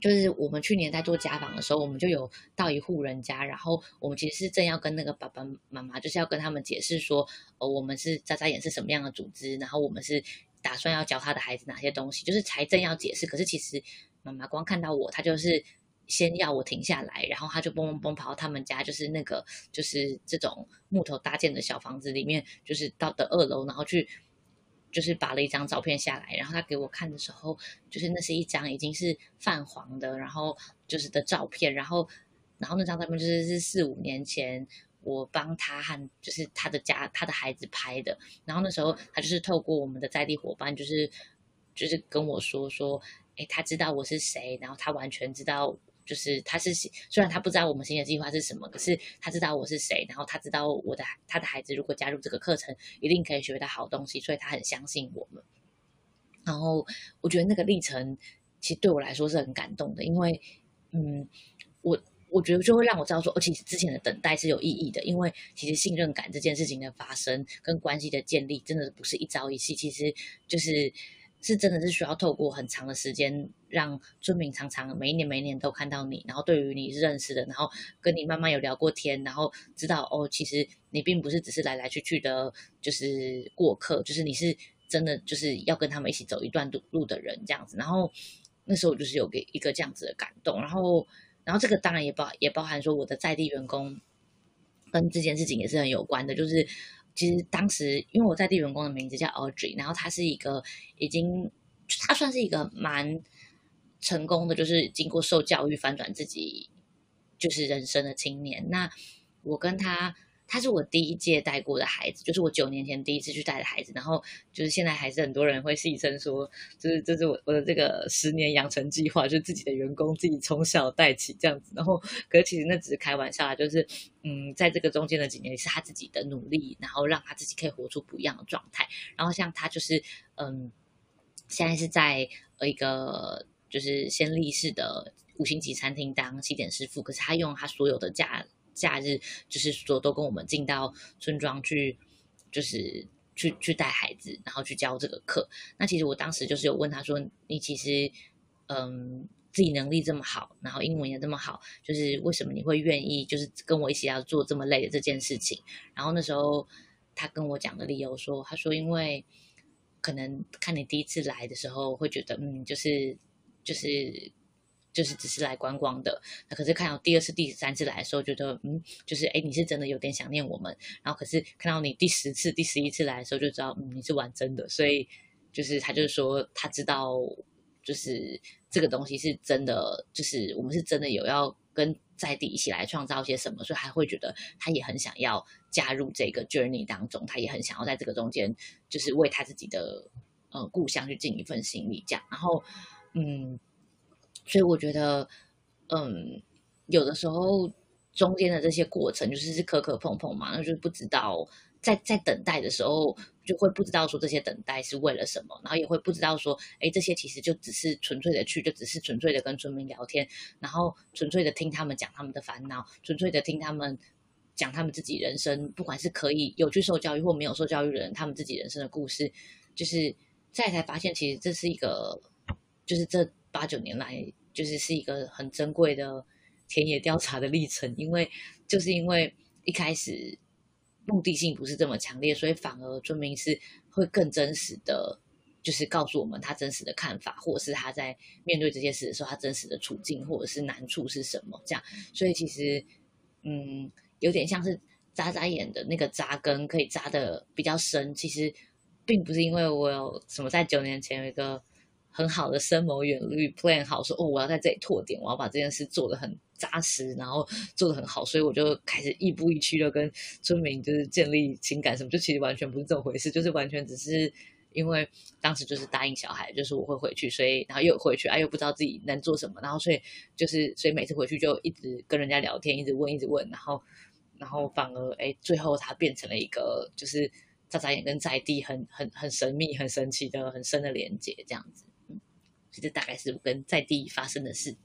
就是我们去年在做家访的时候，我们就有到一户人家，然后我们其实是正要跟那个爸爸妈妈，就是要跟他们解释说，呃，我们是眨眨眼是什么样的组织，然后我们是打算要教他的孩子哪些东西，就是才正要解释。可是其实妈妈光看到我，她就是。先要我停下来，然后他就蹦蹦蹦跑到他们家，就是那个就是这种木头搭建的小房子里面，就是到的二楼，然后去就是拔了一张照片下来，然后他给我看的时候，就是那是一张已经是泛黄的，然后就是的照片，然后然后那张照片就是是四五年前我帮他和就是他的家他的孩子拍的，然后那时候他就是透过我们的在地伙伴，就是就是跟我说说，诶，他知道我是谁，然后他完全知道。就是他是虽然他不知道我们新的计划是什么，可是他知道我是谁，然后他知道我的他的孩子如果加入这个课程，一定可以学到好东西，所以他很相信我们。然后我觉得那个历程其实对我来说是很感动的，因为嗯，我我觉得就会让我知道说，哦，其实之前的等待是有意义的，因为其实信任感这件事情的发生跟关系的建立，真的不是一朝一夕，其实就是是真的是需要透过很长的时间，让村民常常每一年每一年都看到你，然后对于你认识的，然后跟你慢慢有聊过天，然后知道哦，其实你并不是只是来来去去的，就是过客，就是你是真的就是要跟他们一起走一段路路的人这样子。然后那时候我就是有给一个这样子的感动，然后然后这个当然也包也包含说我的在地员工跟这件事情也是很有关的，就是。其实当时，因为我在地员工的名字叫 Audrey，然后他是一个已经，他算是一个蛮成功的，就是经过受教育翻转自己就是人生的青年。那我跟他。他是我第一届带过的孩子，就是我九年前第一次去带的孩子，然后就是现在还是很多人会戏称说，就是这是我我的这个十年养成计划，就自己的员工自己从小带起这样子，然后可是其实那只是开玩笑啦，就是嗯，在这个中间的几年是他自己的努力，然后让他自己可以活出不一样的状态，然后像他就是嗯，现在是在呃一个就是先立式的五星级餐厅当西点师傅，可是他用他所有的假。假日就是说都跟我们进到村庄去，就是去去带孩子，然后去教这个课。那其实我当时就是有问他说：“你其实嗯自己能力这么好，然后英文也这么好，就是为什么你会愿意就是跟我一起要做这么累的这件事情？”然后那时候他跟我讲的理由说：“他说因为可能看你第一次来的时候会觉得嗯就是就是。”就是只是来观光的，那可是看到第二次、第三次来的时候，觉得嗯，就是哎，你是真的有点想念我们。然后可是看到你第十次、第十一次来的时候，就知道嗯，你是玩真的。所以就是他就是说，他知道就是这个东西是真的，就是我们是真的有要跟在地一起来创造些什么，所以还会觉得他也很想要加入这个 journey 当中，他也很想要在这个中间，就是为他自己的呃故乡去尽一份心力，这样。然后嗯。所以我觉得，嗯，有的时候中间的这些过程就是是磕磕碰碰嘛，那就是不知道在在等待的时候就会不知道说这些等待是为了什么，然后也会不知道说，哎，这些其实就只是纯粹的去，就只是纯粹的跟村民聊天，然后纯粹的听他们讲他们的烦恼，纯粹的听他们讲他们自己人生，不管是可以有去受教育或没有受教育的人，他们自己人生的故事，就是再才发现，其实这是一个，就是这八九年来。就是是一个很珍贵的田野调查的历程，因为就是因为一开始目的性不是这么强烈，所以反而村民是会更真实的，就是告诉我们他真实的看法，或者是他在面对这些事的时候，他真实的处境或者是难处是什么这样。所以其实，嗯，有点像是眨眨眼的那个扎根可以扎的比较深。其实并不是因为我有什么在九年前有一个。很好的深谋远虑，plan 好说哦，我要在这里拓点，我要把这件事做得很扎实，然后做得很好，所以我就开始亦步亦趋的跟村民就是建立情感什么，就其实完全不是这么回事，就是完全只是因为当时就是答应小孩，就是我会回去，所以然后又回去，哎、啊，又不知道自己能做什么，然后所以就是所以每次回去就一直跟人家聊天，一直问，一直问，然后然后反而哎，最后他变成了一个就是眨眨眼跟在地很很很神秘、很神奇的、很深的连接，这样子。这大概是我跟在地发生的事，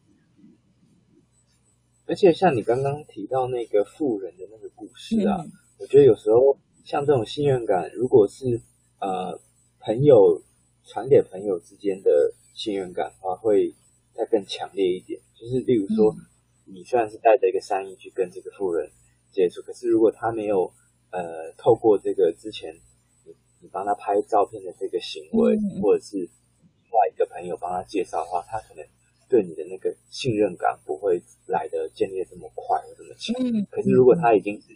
而且像你刚刚提到那个富人的那个故事啊，嗯、我觉得有时候像这种信任感，如果是呃朋友传给朋友之间的信任感的话，会再更强烈一点。就是例如说，嗯、你虽然是带着一个善意去跟这个富人接触，可是如果他没有呃透过这个之前你你帮他拍照片的这个行为，嗯、或者是。另外一个朋友帮他介绍的话，他可能对你的那个信任感不会来的建立的这么快或这么强。嗯，可是如果他已经是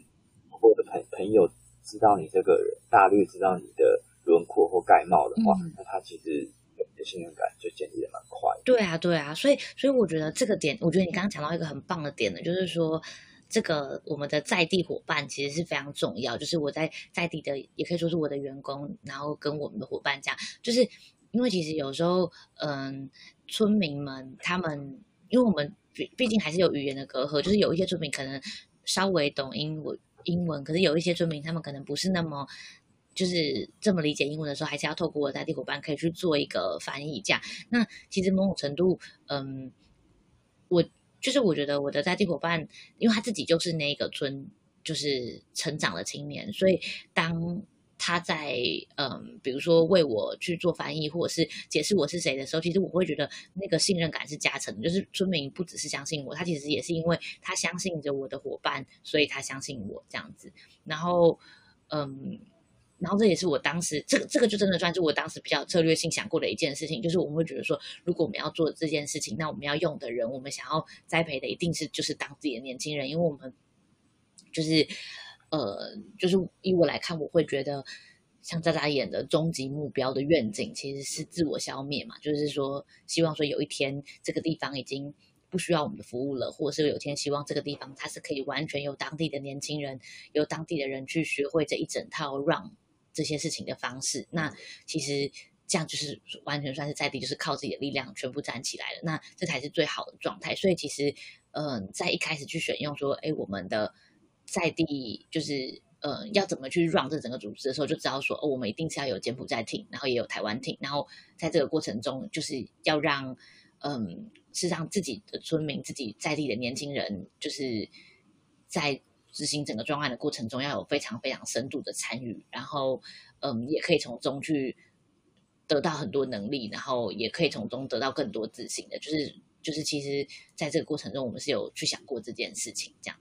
我的朋朋友知道你这个人，大略知道你的轮廓或盖帽的话，嗯、那他其实你的信任感就建立的蛮快。对啊，对啊，所以所以我觉得这个点，我觉得你刚刚讲到一个很棒的点呢，就是说这个我们的在地伙伴其实是非常重要。就是我在在地的，也可以说是我的员工，然后跟我们的伙伴这样，就是。因为其实有时候，嗯，村民们他们，因为我们毕毕竟还是有语言的隔阂，就是有一些村民可能稍微懂英文，英文，可是有一些村民他们可能不是那么，就是这么理解英文的时候，还是要透过我在地伙伴可以去做一个翻译，这样。那其实某种程度，嗯，我就是我觉得我的在地伙伴，因为他自己就是那个村，就是成长的青年，所以当。他在嗯，比如说为我去做翻译，或者是解释我是谁的时候，其实我会觉得那个信任感是加成。就是村民不只是相信我，他其实也是因为他相信着我的伙伴，所以他相信我这样子。然后嗯，然后这也是我当时这个这个就真的算是我当时比较策略性想过的一件事情，就是我们会觉得说，如果我们要做这件事情，那我们要用的人，我们想要栽培的一定是就是当地的年轻人，因为我们就是。呃，就是以我来看，我会觉得像渣渣演的终极目标的愿景其实是自我消灭嘛，就是说希望说有一天这个地方已经不需要我们的服务了，或者是有一天希望这个地方它是可以完全由当地的年轻人、由当地的人去学会这一整套 run 这些事情的方式。那其实这样就是完全算是在地，就是靠自己的力量全部站起来了。那这才是最好的状态。所以其实，嗯、在一开始去选用说，哎，我们的。在地就是呃，要怎么去 run 这整个组织的时候，就知道说，哦，我们一定是要有柬埔寨 team，然后也有台湾 team，然后在这个过程中，就是要让嗯，是让自己的村民、自己在地的年轻人，就是在执行整个专案的过程中，要有非常非常深度的参与，然后嗯，也可以从中去得到很多能力，然后也可以从中得到更多自信的，就是就是其实在这个过程中，我们是有去想过这件事情，这样。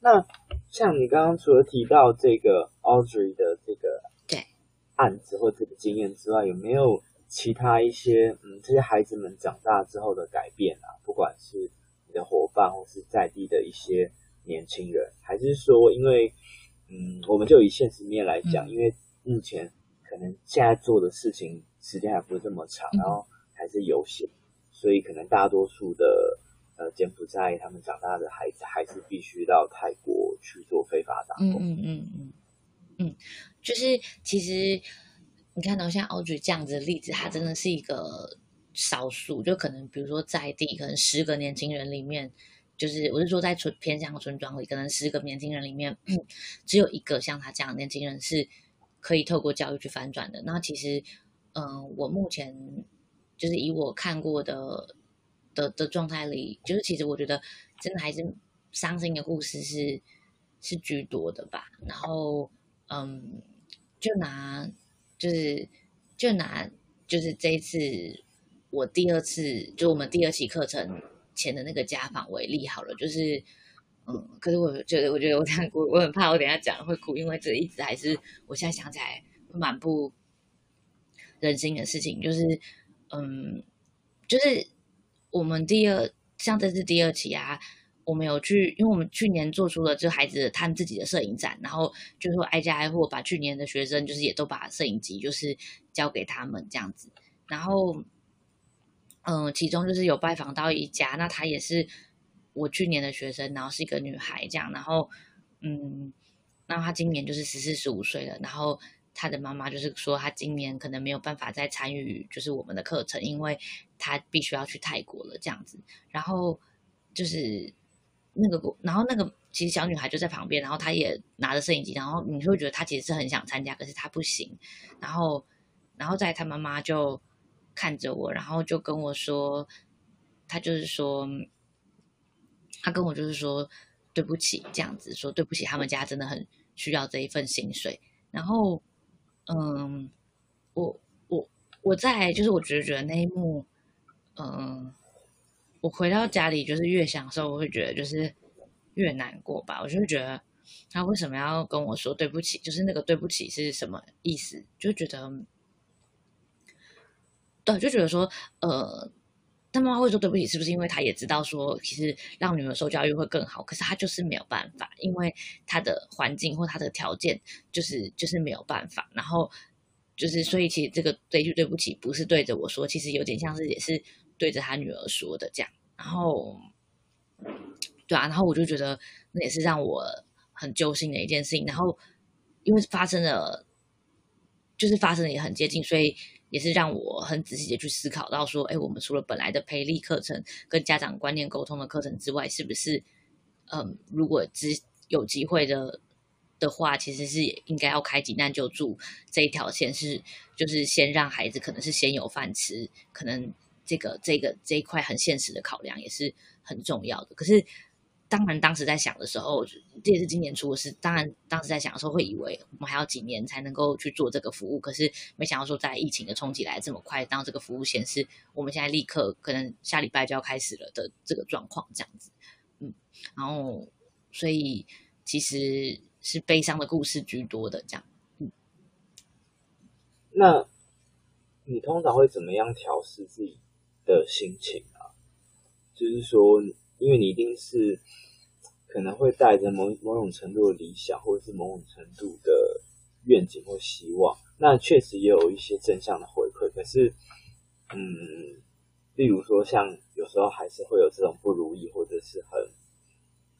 那像你刚刚除了提到这个 Audrey 的这个对案子或这个经验之外，有没有其他一些嗯，这些孩子们长大之后的改变啊？不管是你的伙伴或是在地的一些年轻人，还是说因为嗯，我们就以现实面来讲，嗯、因为目前可能现在做的事情时间还不是这么长，嗯、然后还是有限，所以可能大多数的。呃，柬埔寨他们长大的孩子还是必须到泰国去做非法打工。嗯嗯嗯嗯，就是其实你看到像 Audrey 这样子的例子，他真的是一个少数，就可能比如说在地可能十个年轻人里面，就是我是说在村偏乡村庄里，可能十个年轻人里面，只有一个像他这样的年轻人是可以透过教育去翻转的。那其实，嗯、我目前就是以我看过的。的的状态里，就是其实我觉得真的还是伤心的故事是是居多的吧。然后，嗯，就拿就是就拿就是这一次我第二次就我们第二期课程前的那个家访为例好了。就是嗯，可是我觉得我觉得我这样哭我很怕我等下讲会哭，因为这一直还是我现在想起来蛮不忍心的事情。就是嗯，就是。我们第二像这次第二期啊，我们有去，因为我们去年做出了就孩子他们自己的摄影展，然后就说挨家挨户把去年的学生就是也都把摄影机就是交给他们这样子，然后嗯，其中就是有拜访到一家，那他也是我去年的学生，然后是一个女孩这样，然后嗯，那他今年就是十四十五岁了，然后。他的妈妈就是说，他今年可能没有办法再参与，就是我们的课程，因为他必须要去泰国了这样子。然后就是那个，然后那个其实小女孩就在旁边，然后她也拿着摄影机，然后你会觉得她其实是很想参加，可是她不行。然后，然后在他妈妈就看着我，然后就跟我说，他就是说，他跟我就是说对不起，这样子说对不起，他们家真的很需要这一份薪水，然后。嗯，我我我在就是我觉得觉得那一幕，嗯，我回到家里就是越享受，我会觉得就是越难过吧。我就会觉得他为什么要跟我说对不起？就是那个对不起是什么意思？就觉得，对，就觉得说，呃，他妈妈会说对不起，是不是因为他也知道说，其实让女儿受教育会更好？可是他就是没有办法，因为他的环境或他的条件就是就是没有办法。然后就是，所以其实这个这句对不起不是对着我说，其实有点像是也是对着他女儿说的这样。然后，对啊，然后我就觉得那也是让我很揪心的一件事情。然后因为发生了，就是发生的也很接近，所以。也是让我很仔细的去思考到说，哎，我们除了本来的培力课程跟家长观念沟通的课程之外，是不是，嗯，如果只有机会的的话，其实是应该要开急难救助这一条线，是就是先让孩子可能是先有饭吃，可能这个这个这一块很现实的考量也是很重要的。可是，当然当时在想的时候，这也是今年出的事。当然当时在想的时候，会以为我们还要几年才能够去做这个服务，可是没想到说在疫情的冲击来这么快，当这个服务显示我们现在立刻可能下礼拜就要开始了的这个状况，这样子，嗯，然后所以其实是悲伤的故事居多的这样，嗯，那你通常会怎么样调试自己的心情啊？就是说，因为你一定是可能会带着某某种程度的理想，或者是某种程度的愿景或希望，那确实也有一些正向的回馈。可是，嗯，例如说，像有时候还是会有这种不如意，或者是很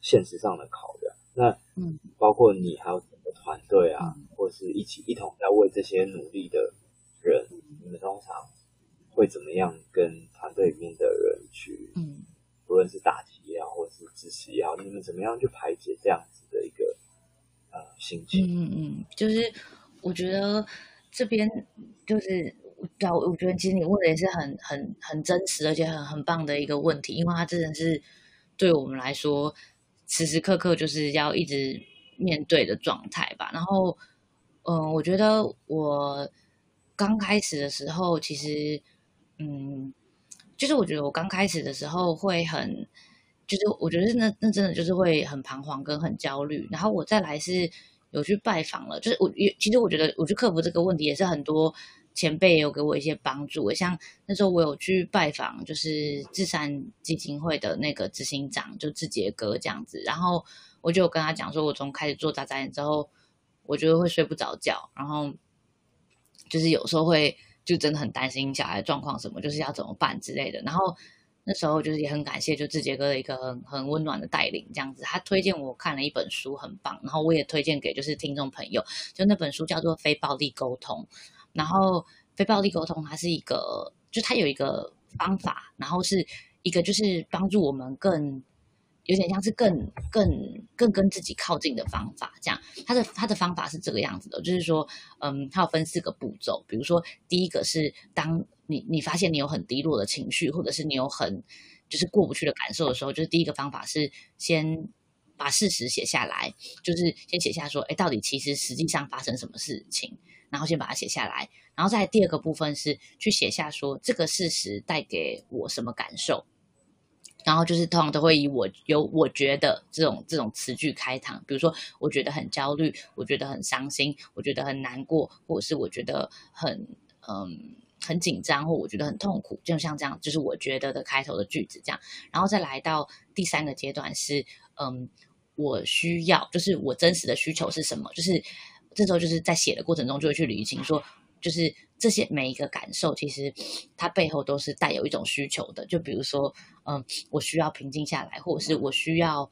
现实上的考量。那，嗯，包括你还有整个团队啊，嗯、或是一起一同在为这些努力的人，你们通常会怎么样跟团队里面的人去，嗯，不论是打击也好，或是支持也好，你们怎么样去排解这样子的一个呃心情？嗯嗯，就是我觉得这边就是，我我觉得其实你问的也是很很很真实，而且很很棒的一个问题，因为它真的是对我们来说，时时刻刻就是要一直面对的状态吧。然后，嗯、我觉得我刚开始的时候，其实。嗯，就是我觉得我刚开始的时候会很，就是我觉得那那真的就是会很彷徨跟很焦虑。然后我再来是有去拜访了，就是我也其实我觉得我去克服这个问题也是很多前辈有给我一些帮助。像那时候我有去拜访，就是智善基金会的那个执行长，就志杰哥这样子。然后我就跟他讲说，我从开始做扎扎眼之后，我觉得会睡不着觉，然后就是有时候会。就真的很担心小孩状况什么，就是要怎么办之类的。然后那时候就是也很感谢，就志杰哥的一个很很温暖的带领，这样子。他推荐我看了一本书，很棒。然后我也推荐给就是听众朋友，就那本书叫做《非暴力沟通》。然后非暴力沟通，它是一个，就它有一个方法，然后是一个就是帮助我们更。有点像是更更更跟自己靠近的方法，这样，他的他的方法是这个样子的，就是说，嗯，他有分四个步骤，比如说，第一个是当你你发现你有很低落的情绪，或者是你有很就是过不去的感受的时候，就是第一个方法是先把事实写下来，就是先写下说，哎，到底其实实际上发生什么事情，然后先把它写下来，然后再第二个部分是去写下说这个事实带给我什么感受。然后就是通常都会以我有我觉得这种这种词句开场，比如说我觉得很焦虑，我觉得很伤心，我觉得很难过，或者是我觉得很嗯很紧张，或我觉得很痛苦，就像这样，就是我觉得的开头的句子这样。然后再来到第三个阶段是嗯我需要，就是我真实的需求是什么？就是这时候就是在写的过程中就会去理清说，就是。这些每一个感受，其实它背后都是带有一种需求的。就比如说，嗯，我需要平静下来，或者是我需要，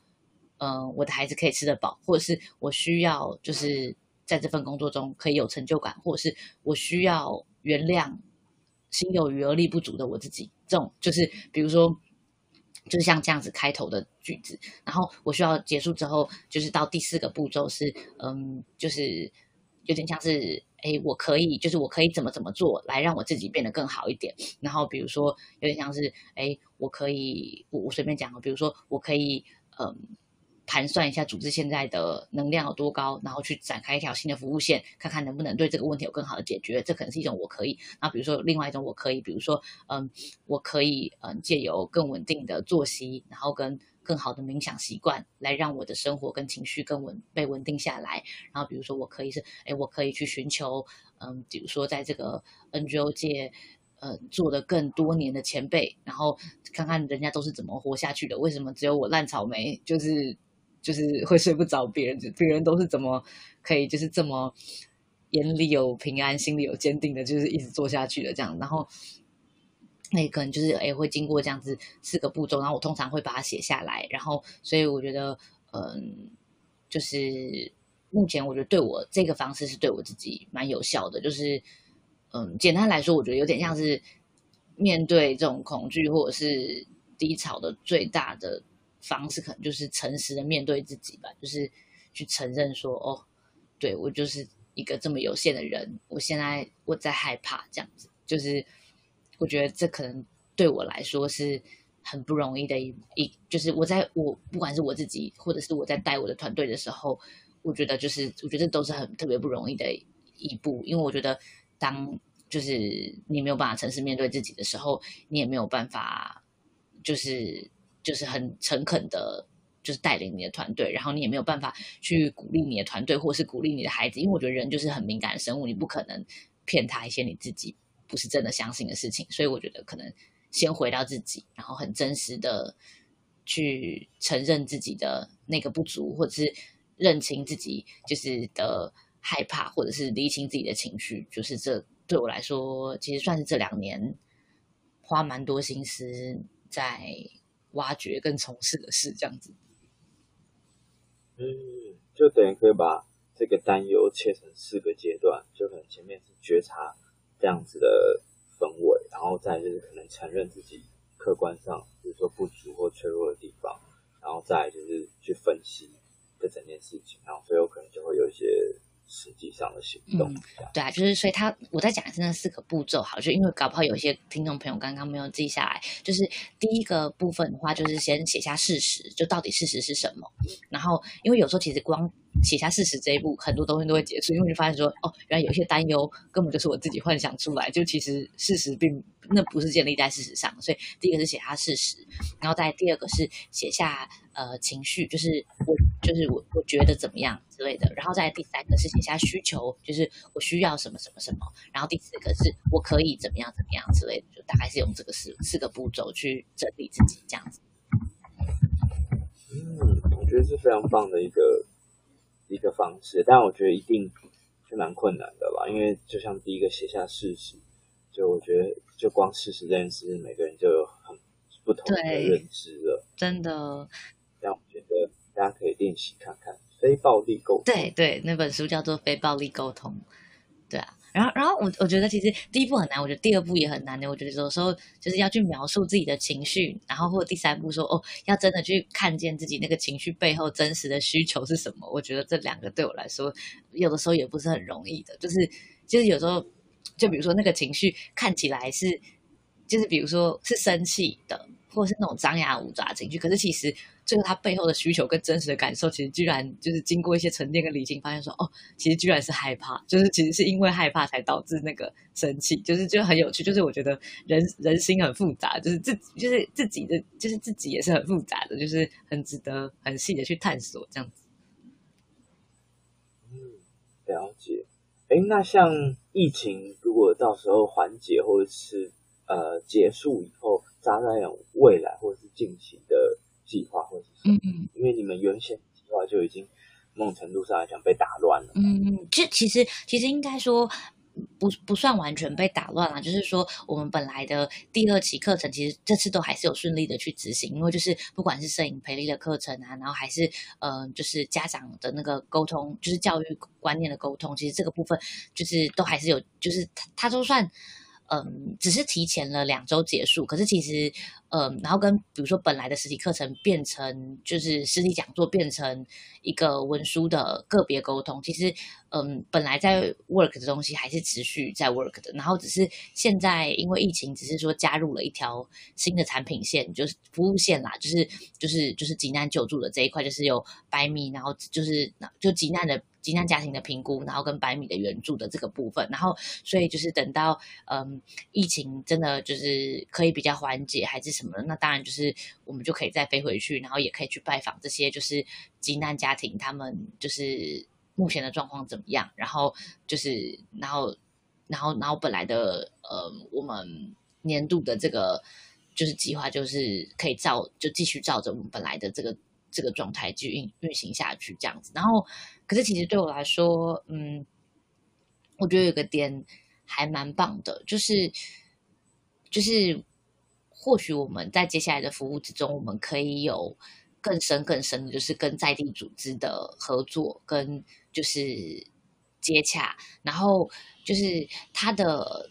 嗯，我的孩子可以吃得饱，或者是我需要，就是在这份工作中可以有成就感，或者是我需要原谅心有余而力不足的我自己。这种就是，比如说，就是像这样子开头的句子，然后我需要结束之后，就是到第四个步骤是，嗯，就是有点像是。哎，我可以，就是我可以怎么怎么做来让我自己变得更好一点。然后比如说，有点像是，哎，我可以，我我随便讲，比如说，我可以，嗯，盘算一下组织现在的能量有多高，然后去展开一条新的服务线，看看能不能对这个问题有更好的解决。这可能是一种我可以。那比如说，另外一种我可以，比如说，嗯，我可以，嗯，借由更稳定的作息，然后跟。更好的冥想习惯，来让我的生活跟情绪更稳被稳定下来。然后，比如说，我可以是，哎，我可以去寻求，嗯，比如说，在这个 NGO 界，呃，做的更多年的前辈，然后看看人家都是怎么活下去的。为什么只有我烂草莓，就是就是会睡不着？别人别人都是怎么可以，就是这么眼里有平安，心里有坚定的，就是一直做下去的这样。然后。那可能就是诶，会经过这样子四个步骤，然后我通常会把它写下来，然后所以我觉得，嗯，就是目前我觉得对我这个方式是对我自己蛮有效的，就是嗯，简单来说，我觉得有点像是面对这种恐惧或者是低潮的最大的方式，可能就是诚实的面对自己吧，就是去承认说，哦，对，我就是一个这么有限的人，我现在我在害怕这样子，就是。我觉得这可能对我来说是很不容易的一一，就是我在我不管是我自己，或者是我在带我的团队的时候，我觉得就是我觉得都是很特别不容易的一步，因为我觉得当就是你没有办法诚实面对自己的时候，你也没有办法就是就是很诚恳的，就是带领你的团队，然后你也没有办法去鼓励你的团队，或是鼓励你的孩子，因为我觉得人就是很敏感的生物，你不可能骗他一些你自己不是真的相信的事情，所以我觉得可能。先回到自己，然后很真实的去承认自己的那个不足，或者是认清自己就是的害怕，或者是理清自己的情绪，就是这对我来说，其实算是这两年花蛮多心思在挖掘跟从事的事，这样子。嗯，就等于可以把这个担忧切成四个阶段，就可能前面是觉察这样子的。氛围，然后再就是可能承认自己客观上，比如说不足或脆弱的地方，然后再就是去分析这整件事情，然后最后可能就会有一些实际上的行动。嗯，对啊，就是所以他我在讲的是那四个步骤，好，就因为搞不好有一些听众朋友刚刚没有记下来，就是第一个部分的话，就是先写下事实，就到底事实是什么，然后因为有时候其实光。写下事实这一步，很多东西都会结束，因为你发现说，哦，原来有一些担忧根本就是我自己幻想出来，就其实事实并那不是建立在事实上。所以第一个是写下事实，然后再第二个是写下呃情绪，就是我就是我我觉得怎么样之类的，然后再第三个是写下需求，就是我需要什么什么什么，然后第四个是我可以怎么样怎么样之类的，就大概是用这个四四个步骤去整理自己这样子。嗯，我觉得是非常棒的一个。一个方式，但我觉得一定是蛮困难的吧，因为就像第一个写下事实，就我觉得就光事实这件事，每个人就有很不同的认知了，真的。但我觉得大家可以练习看看非暴力沟通，对对，那本书叫做《非暴力沟通》，对啊。然后，然后我我觉得其实第一步很难，我觉得第二步也很难的。我觉得有时候就是要去描述自己的情绪，然后或者第三步说哦，要真的去看见自己那个情绪背后真实的需求是什么。我觉得这两个对我来说，有的时候也不是很容易的。就是就是有时候，就比如说那个情绪看起来是，就是比如说是生气的，或者是那种张牙舞爪情绪，可是其实。最后，他背后的需求跟真实的感受，其实居然就是经过一些沉淀跟理性，发现说，哦，其实居然是害怕，就是其实是因为害怕才导致那个生气，就是就很有趣。就是我觉得人人心很复杂，就是自就是自己的，就是自己也是很复杂的，就是很值得很细的去探索这样子。嗯，了解。哎，那像疫情如果到时候缓解或者是呃结束以后，扎扎有未来或者是近期的。计划或者是嗯嗯，因为你们原先计划就已经某种程度上来讲被打乱了。嗯嗯，其实其实其实应该说不不算完全被打乱了，就是说我们本来的第二期课程，其实这次都还是有顺利的去执行，因为就是不管是摄影培力的课程啊，然后还是呃就是家长的那个沟通，就是教育观念的沟通，其实这个部分就是都还是有，就是它它都算。嗯，只是提前了两周结束，可是其实，嗯，然后跟比如说本来的实体课程变成就是实体讲座变成一个文书的个别沟通，其实，嗯，本来在 work 的东西还是持续在 work 的，然后只是现在因为疫情，只是说加入了一条新的产品线，就是服务线啦，就是就是就是急难救助的这一块，就是有百米，然后就是就急难的。急难家庭的评估，然后跟百米的援助的这个部分，然后所以就是等到嗯疫情真的就是可以比较缓解还是什么，那当然就是我们就可以再飞回去，然后也可以去拜访这些就是急难家庭，他们就是目前的状况怎么样，然后就是然后然后然后本来的呃我们年度的这个就是计划就是可以照就继续照着我们本来的这个。这个状态去运运行下去，这样子。然后，可是其实对我来说，嗯，我觉得有个点还蛮棒的，就是，就是或许我们在接下来的服务之中，我们可以有更深更深的，就是跟在地组织的合作，跟就是接洽。然后，就是它的，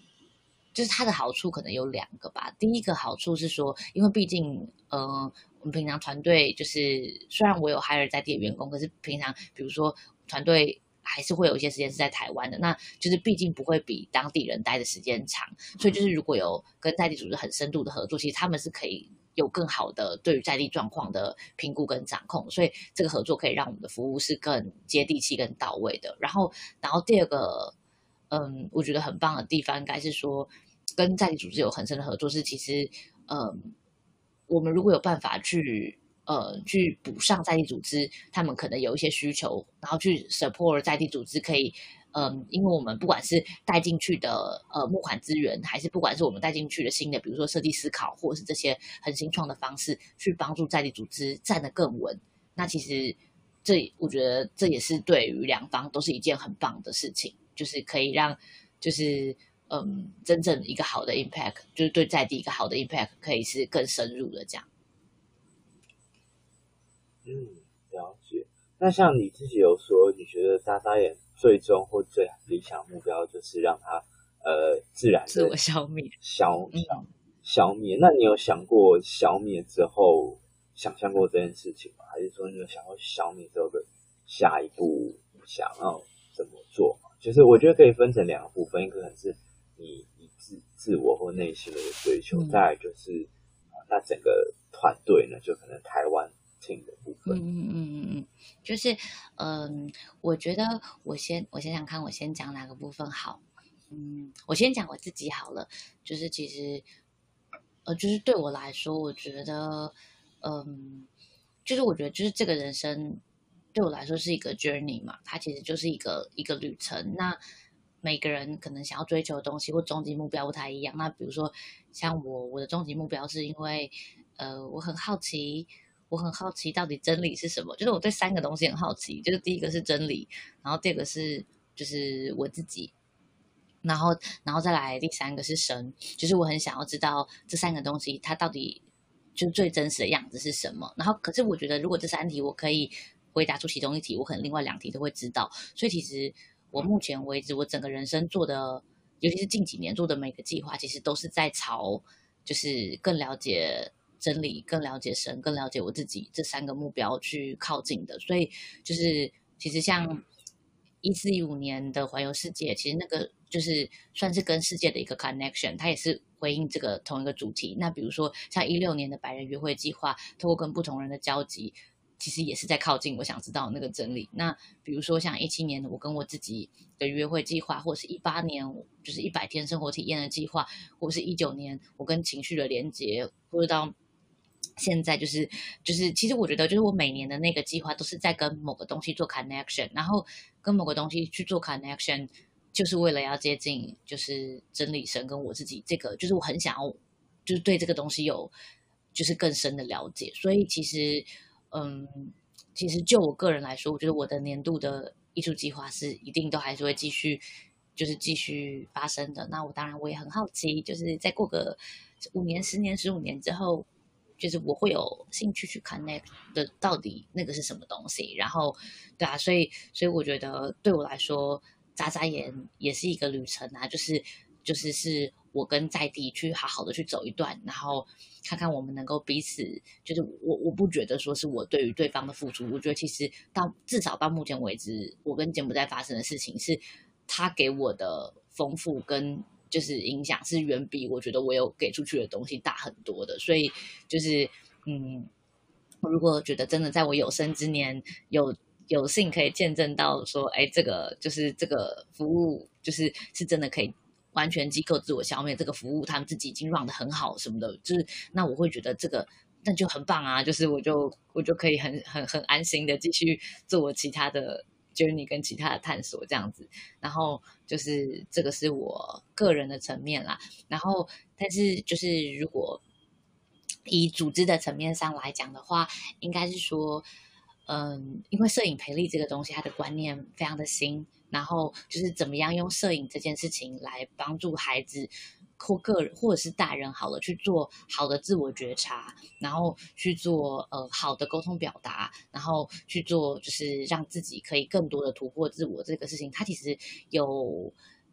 就是它的好处可能有两个吧。第一个好处是说，因为毕竟，嗯、呃。我们平常团队就是，虽然我有海尔在地的员工，可是平常比如说团队还是会有一些时间是在台湾的，那就是毕竟不会比当地人待的时间长，所以就是如果有跟在地组织很深度的合作，其实他们是可以有更好的对于在地状况的评估跟掌控，所以这个合作可以让我们的服务是更接地气、更到位的。然后，然后第二个，嗯，我觉得很棒的地方应该是说，跟在地组织有很深的合作，是其实，嗯，我们如果有办法去。呃，去补上在地组织，他们可能有一些需求，然后去 support 在地组织可以，嗯、因为我们不管是带进去的呃募款资源，还是不管是我们带进去的新的，比如说设计思考，或者是这些很新创的方式，去帮助在地组织站得更稳。那其实这我觉得这也是对于两方都是一件很棒的事情，就是可以让就是嗯真正一个好的 impact，就是对在地一个好的 impact 可以是更深入的这样。嗯，了解。那像你自己有说，你觉得眨眨眼最终或最理想目标就是让它呃自然自我消灭，消消消灭。那你有想过消灭之后，想象过这件事情吗？还是说你有想过消灭之后的下一步想要怎么做吗？就是我觉得可以分成两个部分，一个可能是你你自自我或内心的一个追求，嗯、再来就是那整个团队呢，就可能台湾。的部分。嗯嗯嗯嗯嗯，就是嗯，我觉得我先我想想看，我先讲哪个部分好。嗯，我先讲我自己好了。就是其实呃，就是对我来说，我觉得嗯，就是我觉得就是这个人生对我来说是一个 journey 嘛，它其实就是一个一个旅程。那每个人可能想要追求的东西或终极目标不太一样。那比如说像我，我的终极目标是因为呃，我很好奇。我很好奇，到底真理是什么？就是我对三个东西很好奇，就是第一个是真理，然后第二个是就是我自己，然后然后再来第三个是神，就是我很想要知道这三个东西它到底就最真实的样子是什么。然后可是我觉得，如果这三题我可以回答出其中一题，我可能另外两题都会知道。所以其实我目前为止，我整个人生做的，尤其是近几年做的每个计划，其实都是在朝就是更了解。真理，更了解神，更了解我自己，这三个目标去靠近的。所以就是，其实像一四一五年的环游世界，其实那个就是算是跟世界的一个 connection，它也是回应这个同一个主题。那比如说像一六年的百人约会计划，透过跟不同人的交集，其实也是在靠近我想知道那个真理。那比如说像一七年我跟我自己的约会计划，或者是一八年就是一百天生活体验的计划，或者是一九年我跟情绪的连接，或者到。现在就是就是，其实我觉得，就是我每年的那个计划都是在跟某个东西做 connection，然后跟某个东西去做 connection，就是为了要接近，就是真理神跟我自己这个，就是我很想要，就是对这个东西有就是更深的了解。所以其实，嗯，其实就我个人来说，我觉得我的年度的艺术计划是一定都还是会继续，就是继续发生的。那我当然我也很好奇，就是再过个五年、十年、十五年之后。就是我会有兴趣去看那的，到底那个是什么东西？然后，对啊，所以，所以我觉得对我来说，眨眨眼也是一个旅程啊。就是，就是是我跟在地去好好的去走一段，然后看看我们能够彼此。就是我我不觉得说是我对于对方的付出，我觉得其实到至少到目前为止，我跟柬埔寨发生的事情是他给我的丰富跟。就是影响是远比我觉得我有给出去的东西大很多的，所以就是嗯，如果觉得真的在我有生之年有有幸可以见证到说，哎，这个就是这个服务就是是真的可以完全机构自我消灭这个服务，他们自己已经 run 得很好什么的，就是那我会觉得这个那就很棒啊，就是我就我就可以很很很安心的继续做我其他的。Journey 跟其他的探索这样子，然后就是这个是我个人的层面啦。然后，但是就是如果以组织的层面上来讲的话，应该是说，嗯，因为摄影培力这个东西，它的观念非常的新，然后就是怎么样用摄影这件事情来帮助孩子。或个人或者是大人好了，去做好的自我觉察，然后去做呃好的沟通表达，然后去做就是让自己可以更多的突破自我这个事情，它其实有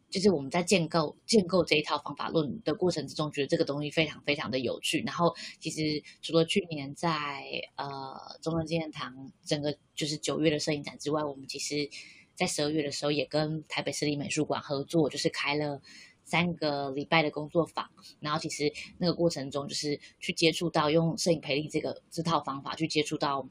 就是我们在建构建构这一套方法论的过程之中，觉得这个东西非常非常的有趣。然后其实除了去年在呃中正纪念堂整个就是九月的摄影展之外，我们其实在十二月的时候也跟台北市立美术馆合作，就是开了。三个礼拜的工作坊，然后其实那个过程中就是去接触到用摄影培力这个这套方法去接触到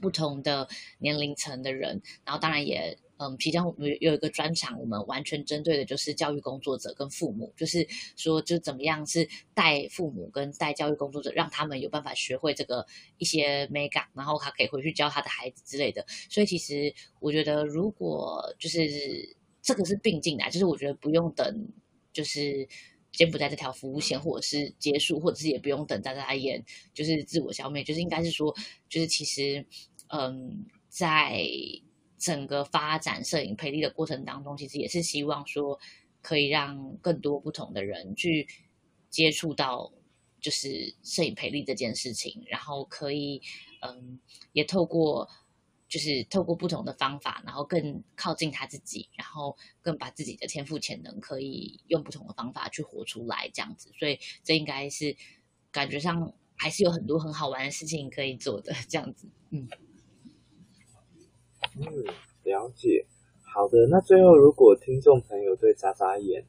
不同的年龄层的人，然后当然也。嗯，皮匠有有一个专场，我们完全针对的就是教育工作者跟父母，就是说，就怎么样是带父母跟带教育工作者，让他们有办法学会这个一些美感，然后他可以回去教他的孩子之类的。所以，其实我觉得，如果就是这个是并进来，就是我觉得不用等，就是柬埔寨这条服务线，或者是结束，或者是也不用等眨眨眼，就是自我消灭，就是应该是说，就是其实，嗯，在。整个发展摄影培力的过程当中，其实也是希望说，可以让更多不同的人去接触到，就是摄影培力这件事情，然后可以，嗯，也透过，就是透过不同的方法，然后更靠近他自己，然后更把自己的天赋潜能可以用不同的方法去活出来，这样子。所以这应该是感觉上还是有很多很好玩的事情可以做的，这样子，嗯。嗯，了解。好的，那最后，如果听众朋友对眨眨眼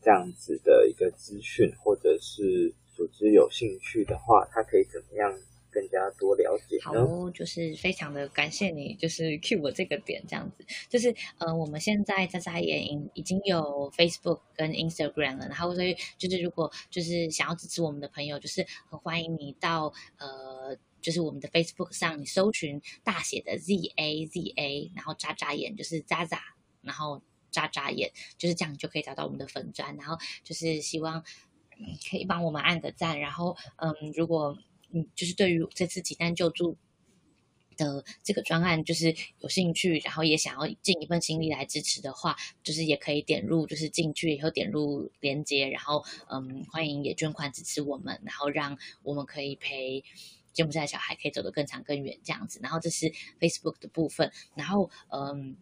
这样子的一个资讯或者是组织有兴趣的话，他可以怎么样更加多了解呢？好，就是非常的感谢你，就是 cue 我这个点这样子。就是呃，我们现在眨眨眼已经有 Facebook 跟 Instagram 了，然后所以就是如果就是想要支持我们的朋友，就是很欢迎你到呃。就是我们的 Facebook 上，你搜寻大写的 Z A Z A，然后眨眨眼就是眨眨，然后眨眨眼就是这样，你就可以找到我们的粉砖。然后就是希望可以帮我们按个赞。然后嗯，如果嗯就是对于这次急难救助的这个专案就是有兴趣，然后也想要尽一份心力来支持的话，就是也可以点入就是进去以后点入连接，然后嗯欢迎也捐款支持我们，然后让我们可以陪。柬埔寨小孩可以走得更长更远，这样子。然后这是 Facebook 的部分，然后嗯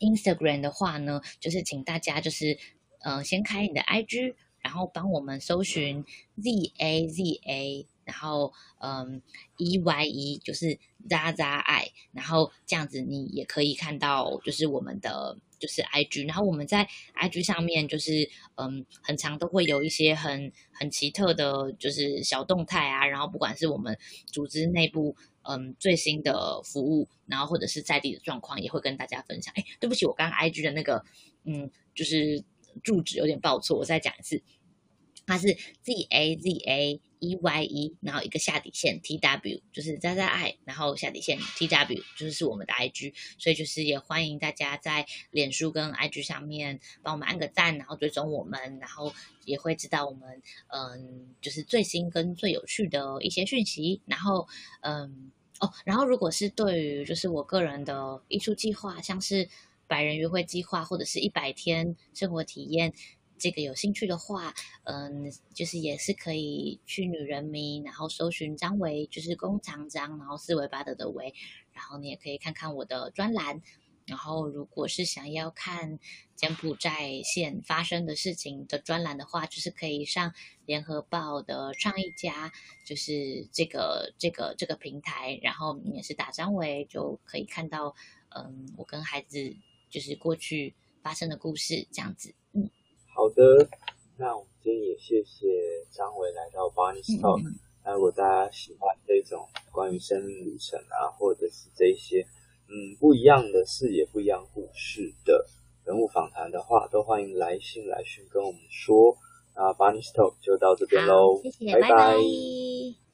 ，Instagram 的话呢，就是请大家就是嗯，先开你的 IG，然后帮我们搜寻 Z A Z A。然后，嗯，E Y E 就是渣渣爱，然后这样子你也可以看到，就是我们的就是 I G，然后我们在 I G 上面就是，嗯，很常都会有一些很很奇特的，就是小动态啊，然后不管是我们组织内部，嗯，最新的服务，然后或者是在地的状况，也会跟大家分享。哎，对不起，我刚刚 I G 的那个，嗯，就是住址有点报错，我再讲一次。它是 Z A Z A E Y E，然后一个下底线 T W，就是眨眨爱，然后下底线 T W，就是是我们的 I G，所以就是也欢迎大家在脸书跟 I G 上面帮我们按个赞，然后追踪我们，然后也会知道我们嗯，就是最新跟最有趣的一些讯息，然后嗯哦，然后如果是对于就是我个人的艺术计划，像是百人约会计划或者是一百天生活体验。这个有兴趣的话，嗯，就是也是可以去女人迷，然后搜寻张维，就是弓长张，然后四维八德的维，然后你也可以看看我的专栏。然后，如果是想要看柬埔寨现发生的事情的专栏的话，就是可以上联合报的创意家，就是这个这个这个平台，然后你也是打张维就可以看到，嗯，我跟孩子就是过去发生的故事这样子，嗯。好的，那我们今天也谢谢张伟来到 Barney's Talk。那如果大家喜欢这种关于生命旅程啊，或者是这些嗯不一样的视野、不一样故事的人物访谈的话，都欢迎来信来讯跟我们说。那 Barney's Talk 就到这边喽，谢谢，拜拜。拜拜。